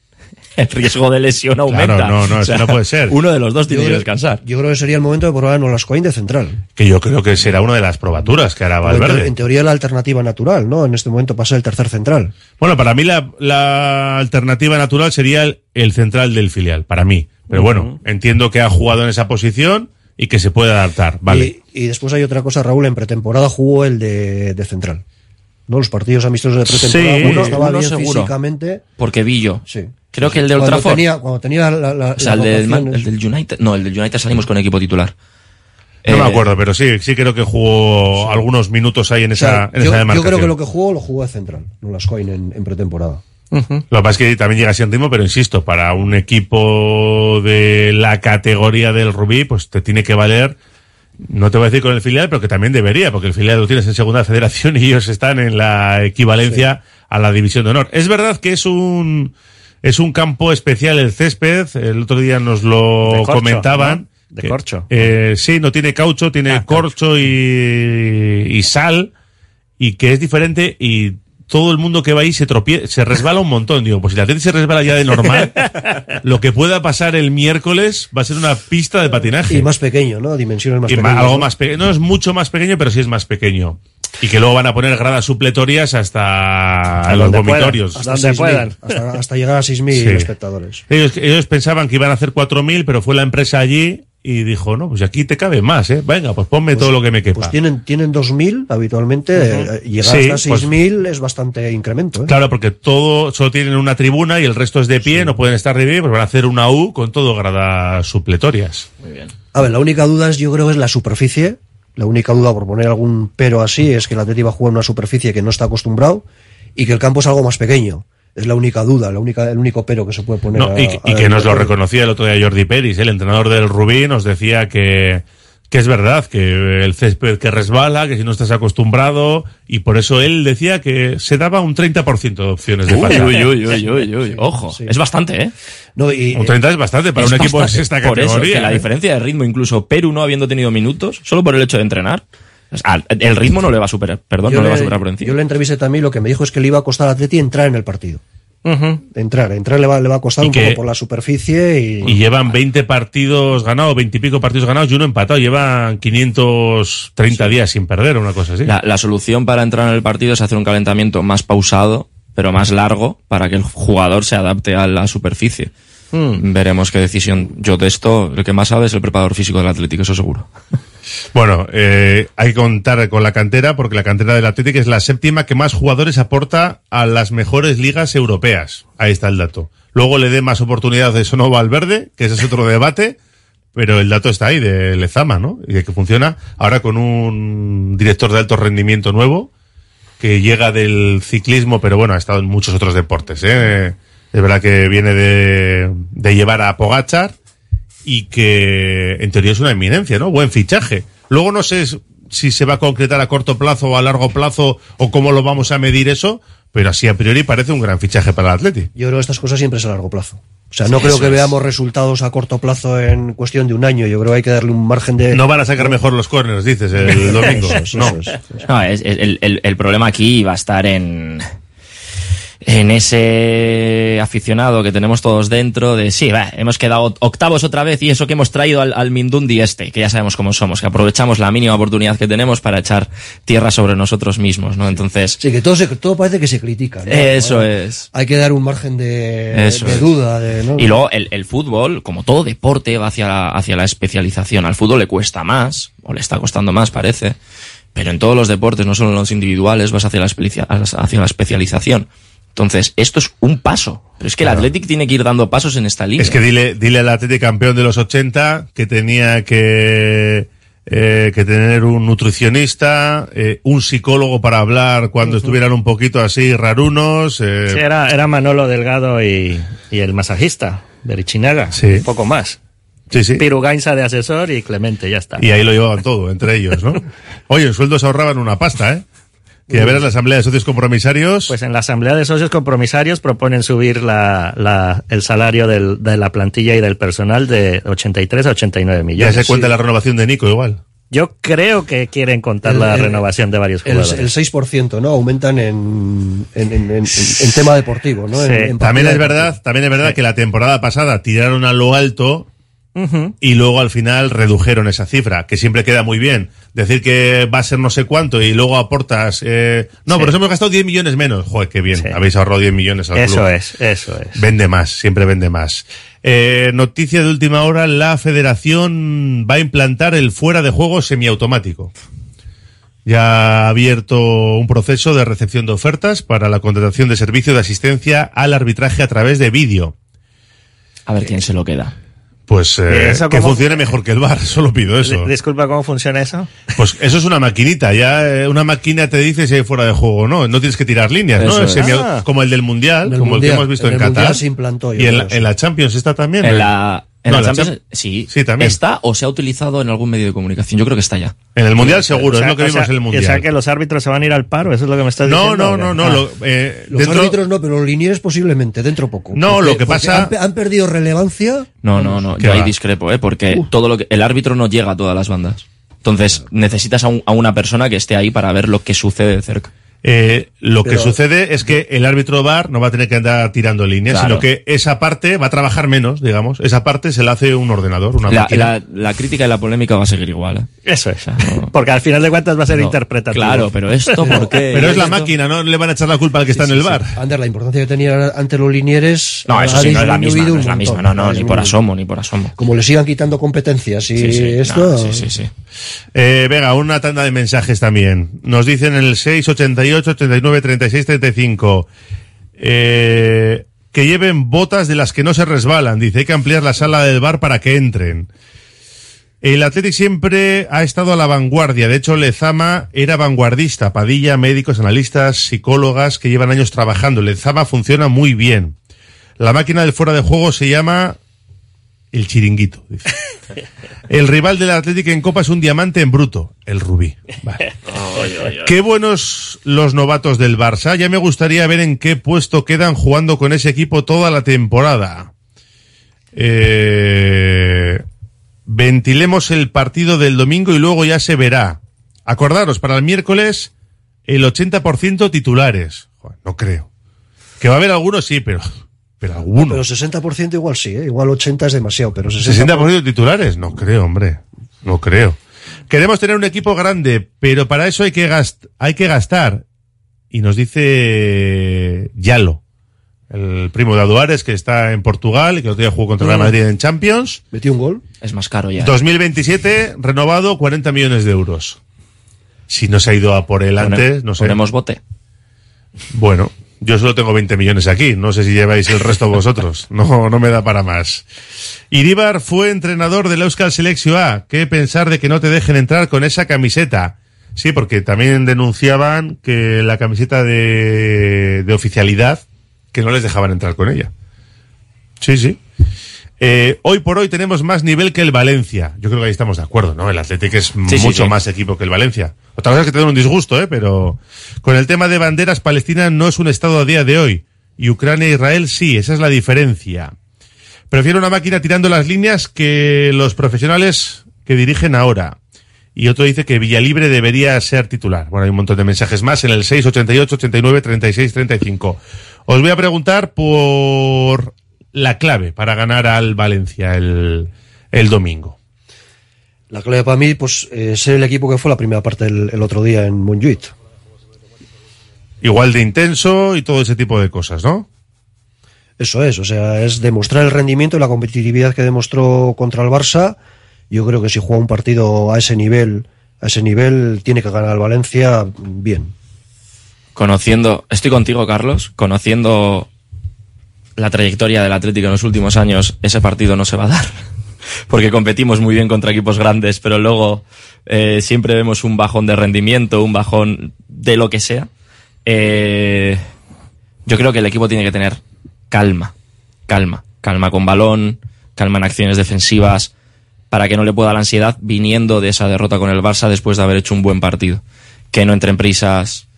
el riesgo de lesión aumenta. Claro, no, no, eso no puede ser. Uno de los dos tiene Yo que creo- descansar. Yo creo que sería el momento de probar a Nolascoin de central. Que yo creo que será una de las probaturas que hará En, te- Valverde. en teoría la alternativa natural, ¿no? En este momento pasa el tercer central. Bueno, para mí la, la alternativa natural sería el, el central del filial, para mí. Pero bueno, entiendo que ha jugado en esa posición y que se puede adaptar, vale. Y, y después hay otra cosa, Raúl, en pretemporada jugó el de, de central. ¿No? Los partidos amistosos de pretemporada, Sí, cuando estaba uno bien seguro. físicamente. Porque Villo. Sí. Creo que el de Old Cuando Trafford. tenía, cuando tenía la, la- O sea, el del, el United. No, el del United salimos con equipo titular. No me Eh, acuerdo, pero sí, sí creo que jugó algunos minutos ahí en O esa, en yo, esa yo demarcación. creo que lo que jugó lo jugó de central, no las coin en, en pretemporada. Lo que pasa es que también llega así en ritmo, pero insisto, para un equipo de la categoría del Rubí, pues te tiene que valer, no te voy a decir con el filial, pero que también debería, porque el filial lo tienes en segunda federación y ellos están en la equivalencia a la división de honor. Es verdad que es un, es un campo especial el césped, el otro día nos lo corcho, comentaban. ¿no? De corcho. eh, sí, no tiene caucho, tiene corcho y, y sal, y que es diferente y todo el mundo que va ahí se tropie se resbala un montón. Digo, pues si la gente se resbala ya de normal, lo que pueda pasar el miércoles va a ser una pista de patinaje. Y más pequeño, ¿no? Dimensiones más Y pequeñas. algo ¿no? más pequeño. No es mucho más pequeño, pero sí es más pequeño. Y que luego van a poner gradas supletorias hasta los donde vomitorios. puedan, hasta 6.000, Hasta, hasta llegar a 6.000 Sí. espectadores. Ellos, ellos pensaban que iban a hacer 4.000, pero fue la empresa allí y dijo, no, pues aquí te cabe más, ¿eh? Venga, pues ponme todo lo que me quepa. Pues tienen, tienen 2.000 habitualmente. Eh, llegar Sí, hasta pues- 6.000 es bastante incremento. ¿eh? Claro, porque todo, solo tienen una tribuna y el resto es de pie, no pueden estar de pie, pues van a hacer una U con todo gradas supletorias. Muy bien. A ver, la única duda es, yo creo, es la superficie. La única duda, por poner algún pero así, es que el Atleti va a jugar en una superficie que no está acostumbrado y que el campo es algo más pequeño. Es la única duda, la única, el único pero que se puede poner. No, a- y, a y que nos lo reconocía el otro día Jordi Peris, el entrenador del Rubí, nos decía que, que es verdad, que el césped que resbala, que si no estás acostumbrado, y por eso él decía que se daba un 30% de opciones de Uy, pasar. uy, uy, uy, uy, uy. Ojo, es bastante, ¿eh? un 30 es bastante para Es un equipo de bastante. esta Por eso, categoría. que la ¿eh? diferencia de ritmo, incluso Perú no habiendo tenido minutos, solo por el hecho de entrenar, el ritmo no le va a superar, perdón, Yo no le va a superar por encima. Yo le entrevisté también, lo que me dijo es que le iba a costar al Atleti entrar en el partido. Entrar, entrar le va, le va a costar Y un que- poco por la superficie y, Y llevan 20 partidos ganados, 20 y pico partidos ganados y uno empatado. Llevan 530 días sin perder, una cosa así. La, la solución para entrar en el partido es hacer un calentamiento más pausado, pero más largo, para que el jugador se adapte a la superficie. Hmm. Veremos qué decisión. Yo de esto, el que más sabe es el preparador físico del Atlético, eso seguro. Bueno, eh, hay que contar con la cantera porque la cantera del Atlético es la séptima que más jugadores aporta a las mejores ligas europeas. Ahí está el dato. Luego le dé más oportunidades de Sonova al verde, que ese es otro debate, pero el dato está ahí de Lezama, ¿no? Y que funciona ahora con un director de alto rendimiento nuevo que llega del ciclismo, pero bueno, ha estado en muchos otros deportes, ¿eh? Es verdad que viene de, de llevar a Pogachar y que en teoría es una eminencia, ¿no? Buen fichaje. Luego no sé si se va a concretar a corto plazo o a largo plazo o cómo lo vamos a medir eso, pero así a priori parece un gran fichaje para el Atleti. yo creo que estas cosas siempre es a largo plazo. O sea, no Sí, creo que es. veamos resultados a corto plazo en cuestión de un año. Yo creo que hay que darle un margen de... No van a sacar mejor los corners, dices, el domingo. Eso no. eso es. No, es- es- el, el- el problema aquí va a estar en, en ese aficionado que tenemos todos dentro de, sí, va, hemos quedado octavos otra vez y eso que hemos traído al, al Mindundi este, que ya sabemos cómo somos, que aprovechamos la mínima oportunidad que tenemos para echar tierra sobre nosotros mismos, ¿no? Entonces, Sí, que todo, se- todo parece que se critica. ¿no? Eso Bueno, es. Hay que dar un margen de, Eso de duda. De, ¿no? Y luego el, el fútbol, como todo deporte, va hacia la, hacia la especialización. Al fútbol le cuesta más, o le está costando más, parece. Pero en todos los deportes, no solo en los individuales, vas hacia la, hacia la especialización. Entonces, esto es un paso. Pero es que el Athletic tiene que ir dando pasos en esta línea. Es que dile, dile al Atleti campeón de los 80 que tenía que, eh, que tener un nutricionista, eh, un psicólogo para hablar cuando estuvieran un poquito así rarunos. eh, Sí, era, era Manolo Delgado y, y el masajista, Berichinaga. Sí. Un poco más. Sí, sí. Pirugainza de asesor y Clemente, ya está. Y ahí lo llevaban todo, entre ellos, ¿no? Oye, en sueldos ahorraban una pasta, ¿eh? Que a ver la asamblea de socios compromisarios. Pues en la Asamblea de Socios Compromisarios proponen subir la, la- el salario del- de la plantilla y del personal de 83 a 89 ya millones. se cuenta la renovación de Nico igual. Yo creo que quieren contar El- la el- renovación de varios el, jugadores. el 6%, ¿no? Aumentan en, en, en- en- en tema deportivo, ¿no? Sí. en También es verdad, también es verdad que la temporada pasada tiraron a lo alto Y luego al final redujeron esa cifra, que siempre queda muy bien. Decir que va a ser no sé cuánto y luego aportas... Eh, no, Sí. pero hemos gastado 10 millones menos. Joder, qué bien. Sí. Habéis ahorrado 10 millones al Eso club. es, eso es. Vende más, siempre vende más. Eh, noticia de última hora, la federación va a implantar el fuera de juego semiautomático. Ya ha abierto un proceso de recepción de ofertas para la contratación de servicio de asistencia al arbitraje a través de vídeo. A ver quién se lo queda. Pues eh, ¿Y eso que funcione mejor que el bar, solo pido eso. Di- Disculpa, ¿cómo funciona eso? Pues eso es una maquinita, ya eh, una máquina te dice si hay fuera de juego o no, no tienes que tirar líneas, Eso ¿no? es. Semi- Ah. Como el del Mundial, el como el que hemos visto en en, Qatar. se implantó, y en la, sí. en la Champions está también. En ¿no? la, en No, la Champions, Cham- sí, Sí, también. está o se ha utilizado en algún medio de comunicación. Yo creo que está ya. En el Mundial seguro, O sea, es lo que o vimos sea, en el Mundial. O sea que los árbitros se van a ir al paro, eso es lo que me estás No, diciendo. no, ¿o qué? no, no, Ah. lo- eh, Los dentro- árbitros no, pero los linieres posiblemente, dentro poco. No, Porque- lo que pasa- Han, pe- han perdido relevancia. No, no, no. ¿Qué Yo ahí va? discrepo, ¿eh? Porque todo lo que, el árbitro no llega a todas las bandas. Entonces, necesitas a, un- a una persona que esté ahí para ver lo que sucede de cerca. Eh, lo que sucede es que el árbitro VAR no va a tener que andar tirando líneas, Claro. sino que esa parte va a trabajar menos, digamos. Esa parte se la hace un ordenador, una La, máquina. la- la crítica y la polémica va a seguir igual, ¿eh? Eso es. Porque al final de cuentas va a ser No, interpretativo. claro, pero esto, ¿por qué? Pero es la máquina, no le van a echar la culpa al que está en el bar. Ander, la importancia que tenían antes los linieres. No, eso ha sí, no es la misma, no es la misma. No, no, ni por asomo, ni por asomo. Como le sigan quitando competencias y Sí, sí, esto. no, sí, sí, sí. Eh, venga, una tanda de mensajes también. Nos dicen en el 688 89 36 35 eh, que lleven botas de las que no se resbalan. Dice, hay que ampliar la sala del bar para que entren. El Athletic siempre ha estado a la vanguardia. De hecho, Lezama era vanguardista. Padilla, médicos, analistas, psicólogas que llevan años trabajando. Lezama funciona muy bien. La máquina del fuera de juego se llama el chiringuito. dice. El rival del Atlético en Copa es un diamante en bruto, el rubí. Vale. Qué buenos los novatos del Barça. Ya me gustaría ver en qué puesto quedan jugando con ese equipo toda la temporada. Eh, ventilemos el partido del domingo y luego ya se verá. Acordaros, para el miércoles, el 80% titulares. Joder, no creo. Que va a haber algunos, sí, pero, pero algunos. Pero 60% igual sí, ¿eh? igual 80 es demasiado, pero 60%. ¿60% titulares? No creo, hombre. No creo. Queremos tener un equipo grande, pero para eso hay que, gast hay que gastar. Y nos dice Yalo, el primo de Aduares, que está en Portugal y que el otro día jugó contra el Real Mm. Madrid en Champions. Metió un gol. Es más caro ya. 2027, renovado, 40 millones de euros. Si no se ha ido a por él Pone- antes, no sé. Ponemos bote. Bueno, yo solo tengo 20 millones aquí. No sé si lleváis el resto vosotros. No, no me da para más. Iribar fue entrenador del Euskal Selección A. ¿Qué pensar de que no te dejen entrar con esa camiseta? Sí, porque también denunciaban que la camiseta de, de oficialidad, que no les dejaban entrar con ella. Sí, sí. Eh, hoy por hoy tenemos más nivel que el Valencia. Yo creo que ahí estamos de acuerdo, ¿no? El Atlético es Sí, mucho sí. más equipo que el Valencia. Otra cosa es que te den un disgusto, ¿eh? Pero con el tema de banderas, Palestina no es un estado a día de hoy. Y Ucrania e Israel sí, esa es la diferencia. Prefiero una máquina tirando las líneas que los profesionales que dirigen ahora. Y otro dice que Villalibre debería ser titular. Bueno, hay un montón de mensajes más en el 688 89 36 35. Os voy a preguntar por la clave para ganar al Valencia el, el domingo. La clave para mí, pues, eh, ser el equipo que fue la primera parte el, el otro día en Montjuic. Igual de intenso y todo ese tipo de cosas, ¿no? Eso es, o sea, es demostrar el rendimiento y la competitividad que demostró contra el Barça. Yo creo que si juega un partido a ese nivel, a ese nivel, tiene que ganar al Valencia bien. Conociendo, estoy contigo, Carlos, conociendo la trayectoria del Atlético en los últimos años, ese partido no se va a dar. Porque competimos muy bien contra equipos grandes, pero luego eh, siempre vemos un bajón de rendimiento, un bajón de lo que sea. Eh, yo creo que el equipo tiene que tener calma, calma, calma con balón, calma en acciones defensivas, para que no le pueda la ansiedad viniendo de esa derrota con el Barça después de haber hecho un buen partido. Que no entren prisas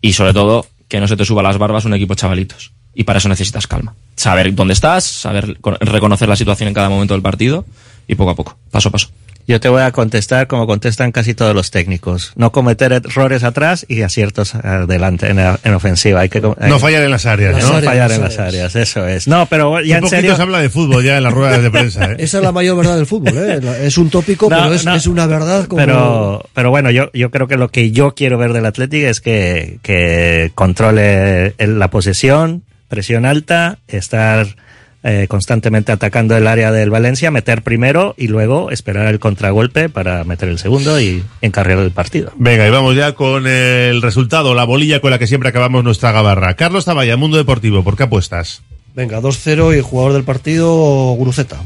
y sobre todo que no se te suba las barbas un equipo chavalitos. Y para eso necesitas calma. Saber dónde estás, saber con- reconocer la situación en cada momento del partido y poco a poco, paso a paso. Yo te voy a contestar como contestan casi todos los técnicos. No cometer errores atrás y aciertos adelante en, en ofensiva. Hay que hay- No fallar en las áreas, no ¿no? fallar en las áreas, eso es. No, pero ya Un en serio. se habla de fútbol ya en las ruedas de prensa, ¿eh? Esa es la mayor verdad del fútbol, ¿eh? Es un tópico, No, pero es, no. es una verdad como... Pero, pero bueno, yo, yo creo que lo que yo quiero ver del Atlético es que, que controle la posesión, presión alta, estar eh, constantemente atacando el área del Valencia, meter primero y luego esperar el contragolpe para meter el segundo y encargar el partido. Venga, y vamos ya con el resultado, la bolilla con la que siempre acabamos nuestra gabarra. Carlos Taballa, Mundo Deportivo, ¿por qué apuestas? Venga, 2-0 y jugador del partido, Guruceta.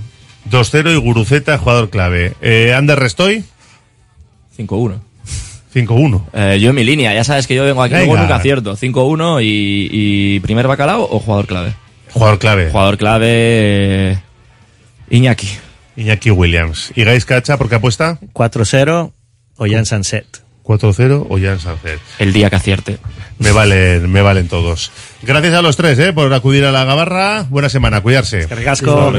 2-0 y Guruceta, jugador clave. Eh, Ander Restoy. 5-1. 5-1. Eh, yo en mi línea, ya sabes que yo vengo aquí Venga. luego nunca acierto. 5-1 y, y primer bacalao o jugador clave. Jugador clave. Jugador clave eh, Iñaki. Iñaki Williams. ¿Y Gais Cacha por qué apuesta? 4-0 o Jan Sanset. 4-0 o Jan Sánchez. El día que acierte. Me valen, me valen todos. Gracias a los tres, eh, por acudir a la gabarra. Buena semana, cuidarse. Asko.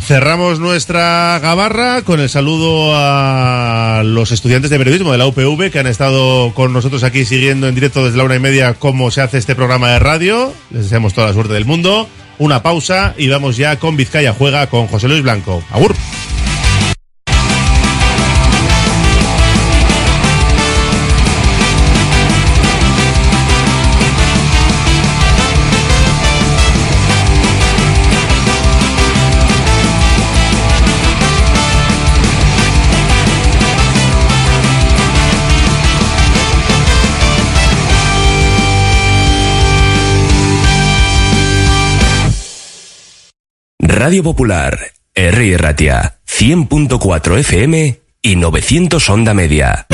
Cerramos nuestra gabarra con el saludo a los estudiantes de periodismo de la UPV que han estado con nosotros aquí siguiendo en directo desde la una y media cómo se hace este programa de radio. Les deseamos toda la suerte del mundo. Una pausa y vamos ya con Vizcaya Juega con José Luis Blanco. Agur. Radio Popular, R. Ratia, 100.4 FM y 900 Onda Media.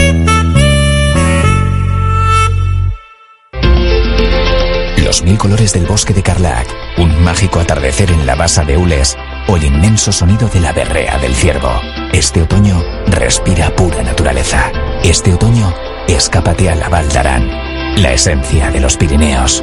Los mil colores del bosque de Carlac, un mágico atardecer en la basa de Ules o el inmenso sonido de la berrea del ciervo. Este otoño respira pura naturaleza. Este otoño escápate a la Val d'Aran, la esencia de los Pirineos.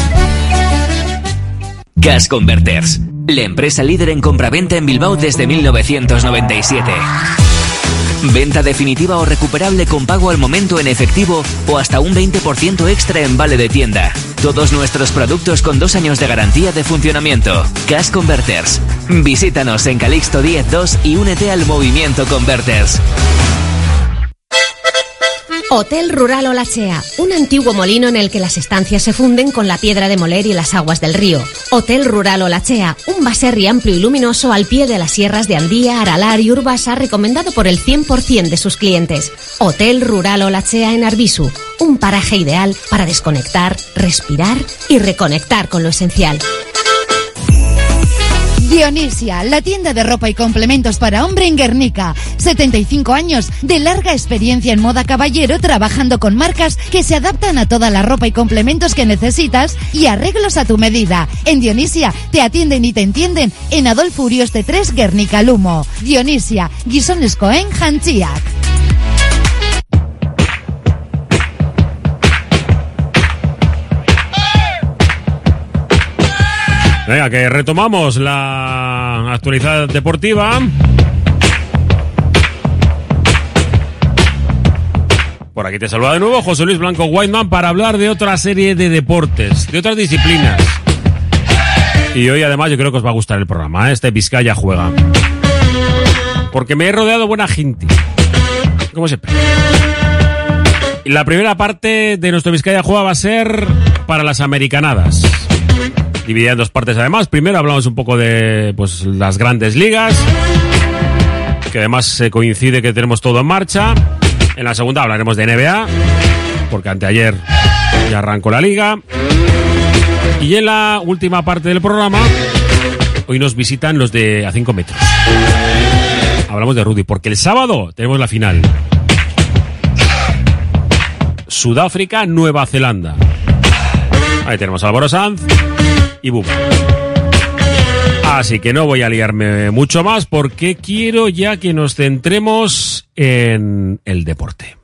Gas Converters, la empresa líder en compraventa en Bilbao desde 1997. Venta definitiva o recuperable con pago al momento en efectivo o hasta un 20% extra en vale de tienda. Todos nuestros productos con dos años de garantía de funcionamiento. Gas Converters. Visítanos en Calixto 10.2 y únete al movimiento Converters. Hotel Rural Olachea, un antiguo molino en el que las estancias se funden con la piedra de moler y las aguas del río. Hotel Rural Olachea, un baserri amplio y luminoso al pie de las sierras de Andía, Aralar y Urbasa, recomendado por el 100% de sus clientes. Hotel Rural Olachea en Arbisu, un paraje ideal para desconectar, respirar y reconectar con lo esencial. Dionisia, la tienda de ropa y complementos para hombre en Guernica. 75 años de larga experiencia en moda caballero trabajando con marcas que se adaptan a toda la ropa y complementos que necesitas y arreglos a tu medida. En Dionisia te atienden y te entienden en Adolfo Urioste 3 Guernica Lumo. Dionisia, Gizonesko en Jantziak. Venga, que retomamos la actualidad deportiva. Por aquí te saluda de nuevo José Luis Blanco Whiteman para hablar de otra serie de deportes, de otras disciplinas. Y hoy además yo creo que os va a gustar el programa, ¿eh? este Vizcaya juega. Porque me he rodeado de buena gente. Como siempre. La primera parte de nuestro Vizcaya juega va a ser para las americanadas dividida en dos partes además. Primero hablamos un poco de pues, las grandes ligas, que además se coincide que tenemos todo en marcha. En la segunda hablaremos de NBA, porque anteayer ya arrancó la liga. Y en la última parte del programa, hoy nos visitan los de a 5 metros. Hablamos de Rudy, porque el sábado tenemos la final. Sudáfrica, Nueva Zelanda. Ahí tenemos a Álvaro Sanz y Buma. Así que no voy a liarme mucho más porque quiero ya que nos centremos en el deporte.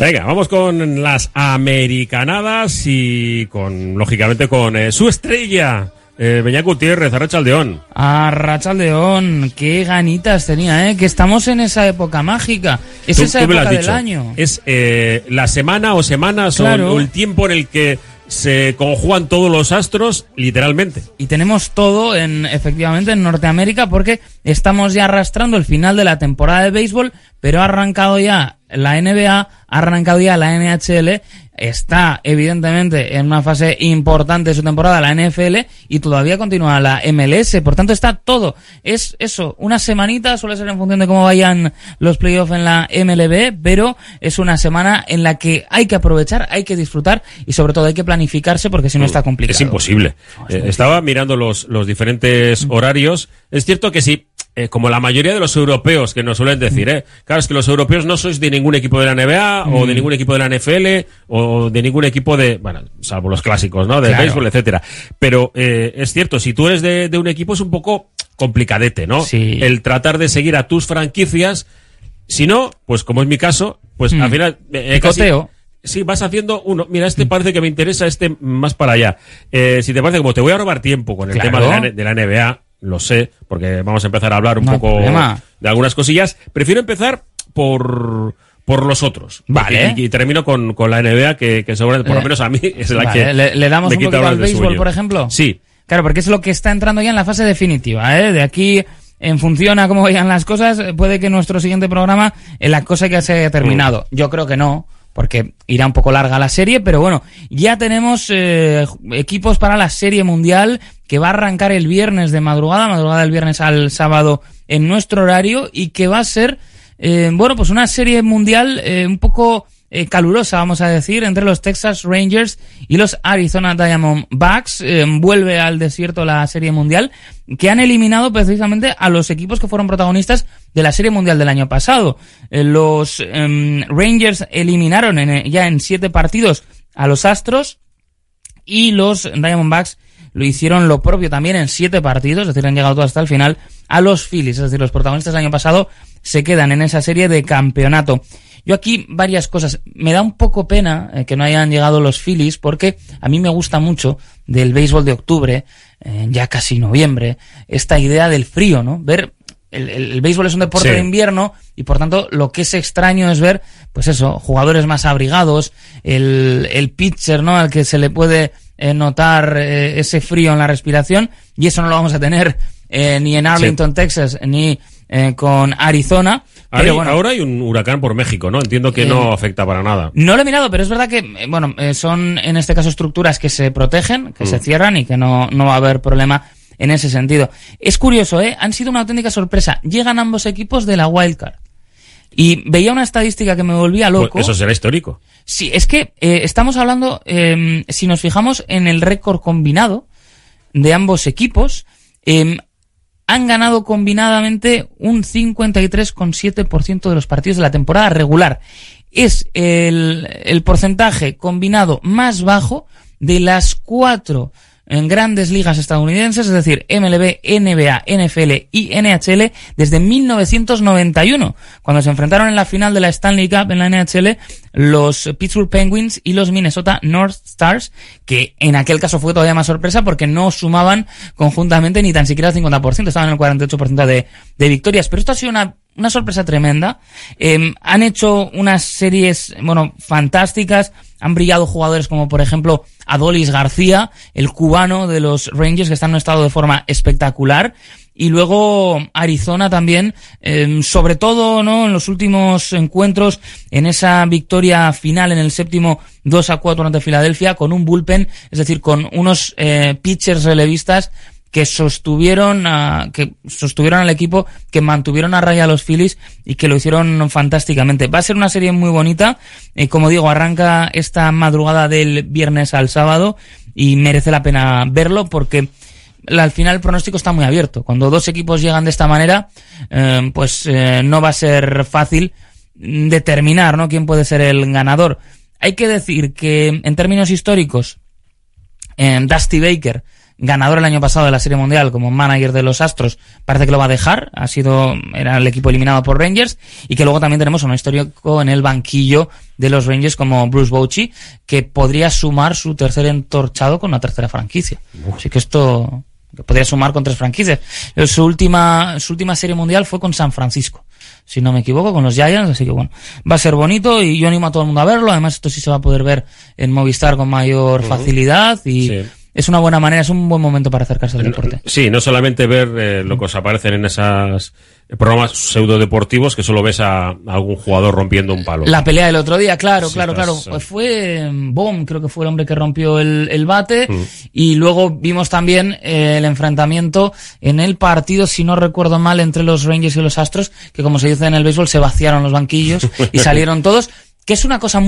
Venga, vamos con las americanadas y con, lógicamente, con eh, su estrella, eh, Beñat Gutiérrez, Arrachaldeón. Arrachaldeón, qué ganitas tenía, ¿eh? Que estamos en esa época mágica. Es Tú- esa tú época del dicho. año. Es eh, la semana o semanas Claro. o el tiempo en el que se conjugan todos los astros, literalmente. Y tenemos todo en, efectivamente, en Norteamérica porque estamos ya arrastrando el final de la temporada de béisbol, pero ha arrancado ya la NBA, ha arrancado ya la NHL, está evidentemente en una fase importante de su temporada la NFL y todavía continúa la MLS, por tanto está todo. Es eso, una semanita, suele ser en función de cómo vayan los playoffs en la MLB, pero es una semana en la que hay que aprovechar, hay que disfrutar y sobre todo hay que planificarse porque si no está complicado. Es imposible. Eh, estaba mirando los, los diferentes horarios. Es cierto que sí, eh, como la mayoría de los europeos que nos suelen decir, ¿eh? Claro, es que los europeos no sois de ningún equipo de la NBA o de Mm. ningún equipo de la NFL o de ningún equipo de, bueno, salvo los clásicos, ¿no? De Claro. béisbol, etcétera. Pero eh, es cierto, si tú eres de, de un equipo es un poco complicadete, ¿no? Sí. El tratar de seguir a tus franquicias. Si no, pues como es mi caso, pues Mm. al final... eh, casi- Picoteo. Sí, vas haciendo uno. Mira, este parece que me interesa, este más para allá. Eh, si te parece, como te voy a robar tiempo con el Claro. tema de la, de la NBA, lo sé, porque vamos a empezar a hablar un No poco de algunas cosillas. Prefiero empezar por por los otros. Vale. Y, y termino con, con la NBA, que, que seguramente, por lo menos a mí, es la Vale, que. ¿Le, le damos me un poquito al béisbol, por ejemplo? Sí. Claro, porque es lo que está entrando ya en la fase definitiva. ¿eh? De aquí, en función a cómo vayan las cosas, eh, puede que nuestro siguiente programa eh, la cosa ya se haya terminado. Mm. Yo creo que no, porque irá un poco larga la serie, pero bueno, ya tenemos eh, equipos para la serie mundial que va a arrancar el viernes de madrugada, madrugada del viernes al sábado en nuestro horario y que va a ser, eh, bueno, pues una serie mundial eh, un poco eh, calurosa, vamos a decir, entre los Texas Rangers y los Arizona Diamondbacks. Eh, vuelve al desierto la Serie Mundial, que han eliminado precisamente a los equipos que fueron protagonistas de la Serie Mundial del año pasado. Eh, los em, Rangers eliminaron en, ya en siete partidos a los Astros y los Diamondbacks lo hicieron lo propio también en siete partidos, es decir, han llegado hasta el final a los Phillies, es decir, los protagonistas del año pasado se quedan en esa serie de campeonato. Yo aquí varias cosas. Me da un poco pena eh, que no hayan llegado los Phillies porque a mí me gusta mucho del béisbol de octubre, eh, ya casi noviembre, esta idea del frío, ¿no? Ver el, el- el béisbol es un deporte Sí. de invierno y por tanto lo que es extraño es ver, pues eso, jugadores más abrigados, el, el pitcher, ¿no? Al que se le puede eh, notar eh, ese frío en la respiración y eso no lo vamos a tener eh, ni en Arlington, Texas, ni eh, con Arizona. Ahora, Pero hay- bueno, ahora hay un huracán por México, ¿no? Entiendo que Eh, no afecta para nada. no lo he mirado, pero es verdad que, eh, bueno, eh, son en este caso estructuras que se protegen, que Mm. se cierran y que no, no va a haber problema en ese sentido. Es curioso, ¿eh? Han sido una auténtica sorpresa. Llegan ambos equipos de la wildcard. Y veía una estadística que me volvía loco. Pues eso será histórico. Sí, es que eh, estamos hablando, eh, si nos fijamos en el récord combinado de ambos equipos, eh, han ganado combinadamente un 53,7% de los partidos de la temporada regular. Es el, el porcentaje combinado más bajo de las cuatro en grandes ligas estadounidenses, es decir, MLB, NBA, NFL y NHL, desde 1991, cuando se enfrentaron en la final de la Stanley Cup en la NHL los Pittsburgh Penguins y los Minnesota North Stars, que en aquel caso fue todavía más sorpresa porque no sumaban conjuntamente ni tan siquiera el 50%, estaban en el 48% de, de victorias. Pero esto ha sido una, una sorpresa tremenda. Eh, han hecho unas series, bueno, fantásticas. Han brillado jugadores como, por ejemplo, Adolis García, el cubano de los Rangers, que está en un estado de forma espectacular. Y luego Arizona también, eh, sobre todo, ¿no? En los últimos encuentros, en esa victoria final en el séptimo 2 a 4 ante Filadelfia, con un bullpen, es decir, con unos eh, pitchers relevistas que sostuvieron a, que sostuvieron al equipo, que mantuvieron a raya a los Phillies y que lo hicieron fantásticamente. Va a ser una serie muy bonita, eh, como digo, arranca esta madrugada del viernes al sábado y merece la pena verlo porque al final el pronóstico está muy abierto. Cuando dos equipos llegan de esta manera, eh, pues eh, no va a ser fácil determinar ¿no? quién puede ser el ganador. Hay que decir que en términos históricos, Dusty Baker, ganador el año pasado de la Serie Mundial como manager de los Astros, parece que lo va a dejar. Ha sido, era el equipo eliminado por Rangers. Y que luego también tenemos un histórico en el banquillo de los Rangers como Bruce Bochy, que podría sumar su tercer entorchado con una tercera franquicia. Así que esto podría sumar con tres franquicias. Su última, su última Serie Mundial fue con San Francisco. Si no me equivoco, con los Giants, así que bueno, va a ser bonito y yo animo a todo el mundo a verlo. Además, esto sí se va a poder ver en Movistar con mayor facilidad y Sí. Es una buena manera, es un buen momento para acercarse al deporte. Sí, no solamente ver eh, lo que os aparecen en esos programas pseudo deportivos que solo ves a, a algún jugador rompiendo un palo. La pelea del otro día, claro, Sí, claro, claro. Pues fue eh, Bohm, creo que fue el hombre que rompió el, el bate. Mm. Y luego vimos también eh, el enfrentamiento en el partido, si no recuerdo mal, entre los Rangers y los Astros, que como se dice en el béisbol, se vaciaron los banquillos y salieron todos. Que es una cosa muy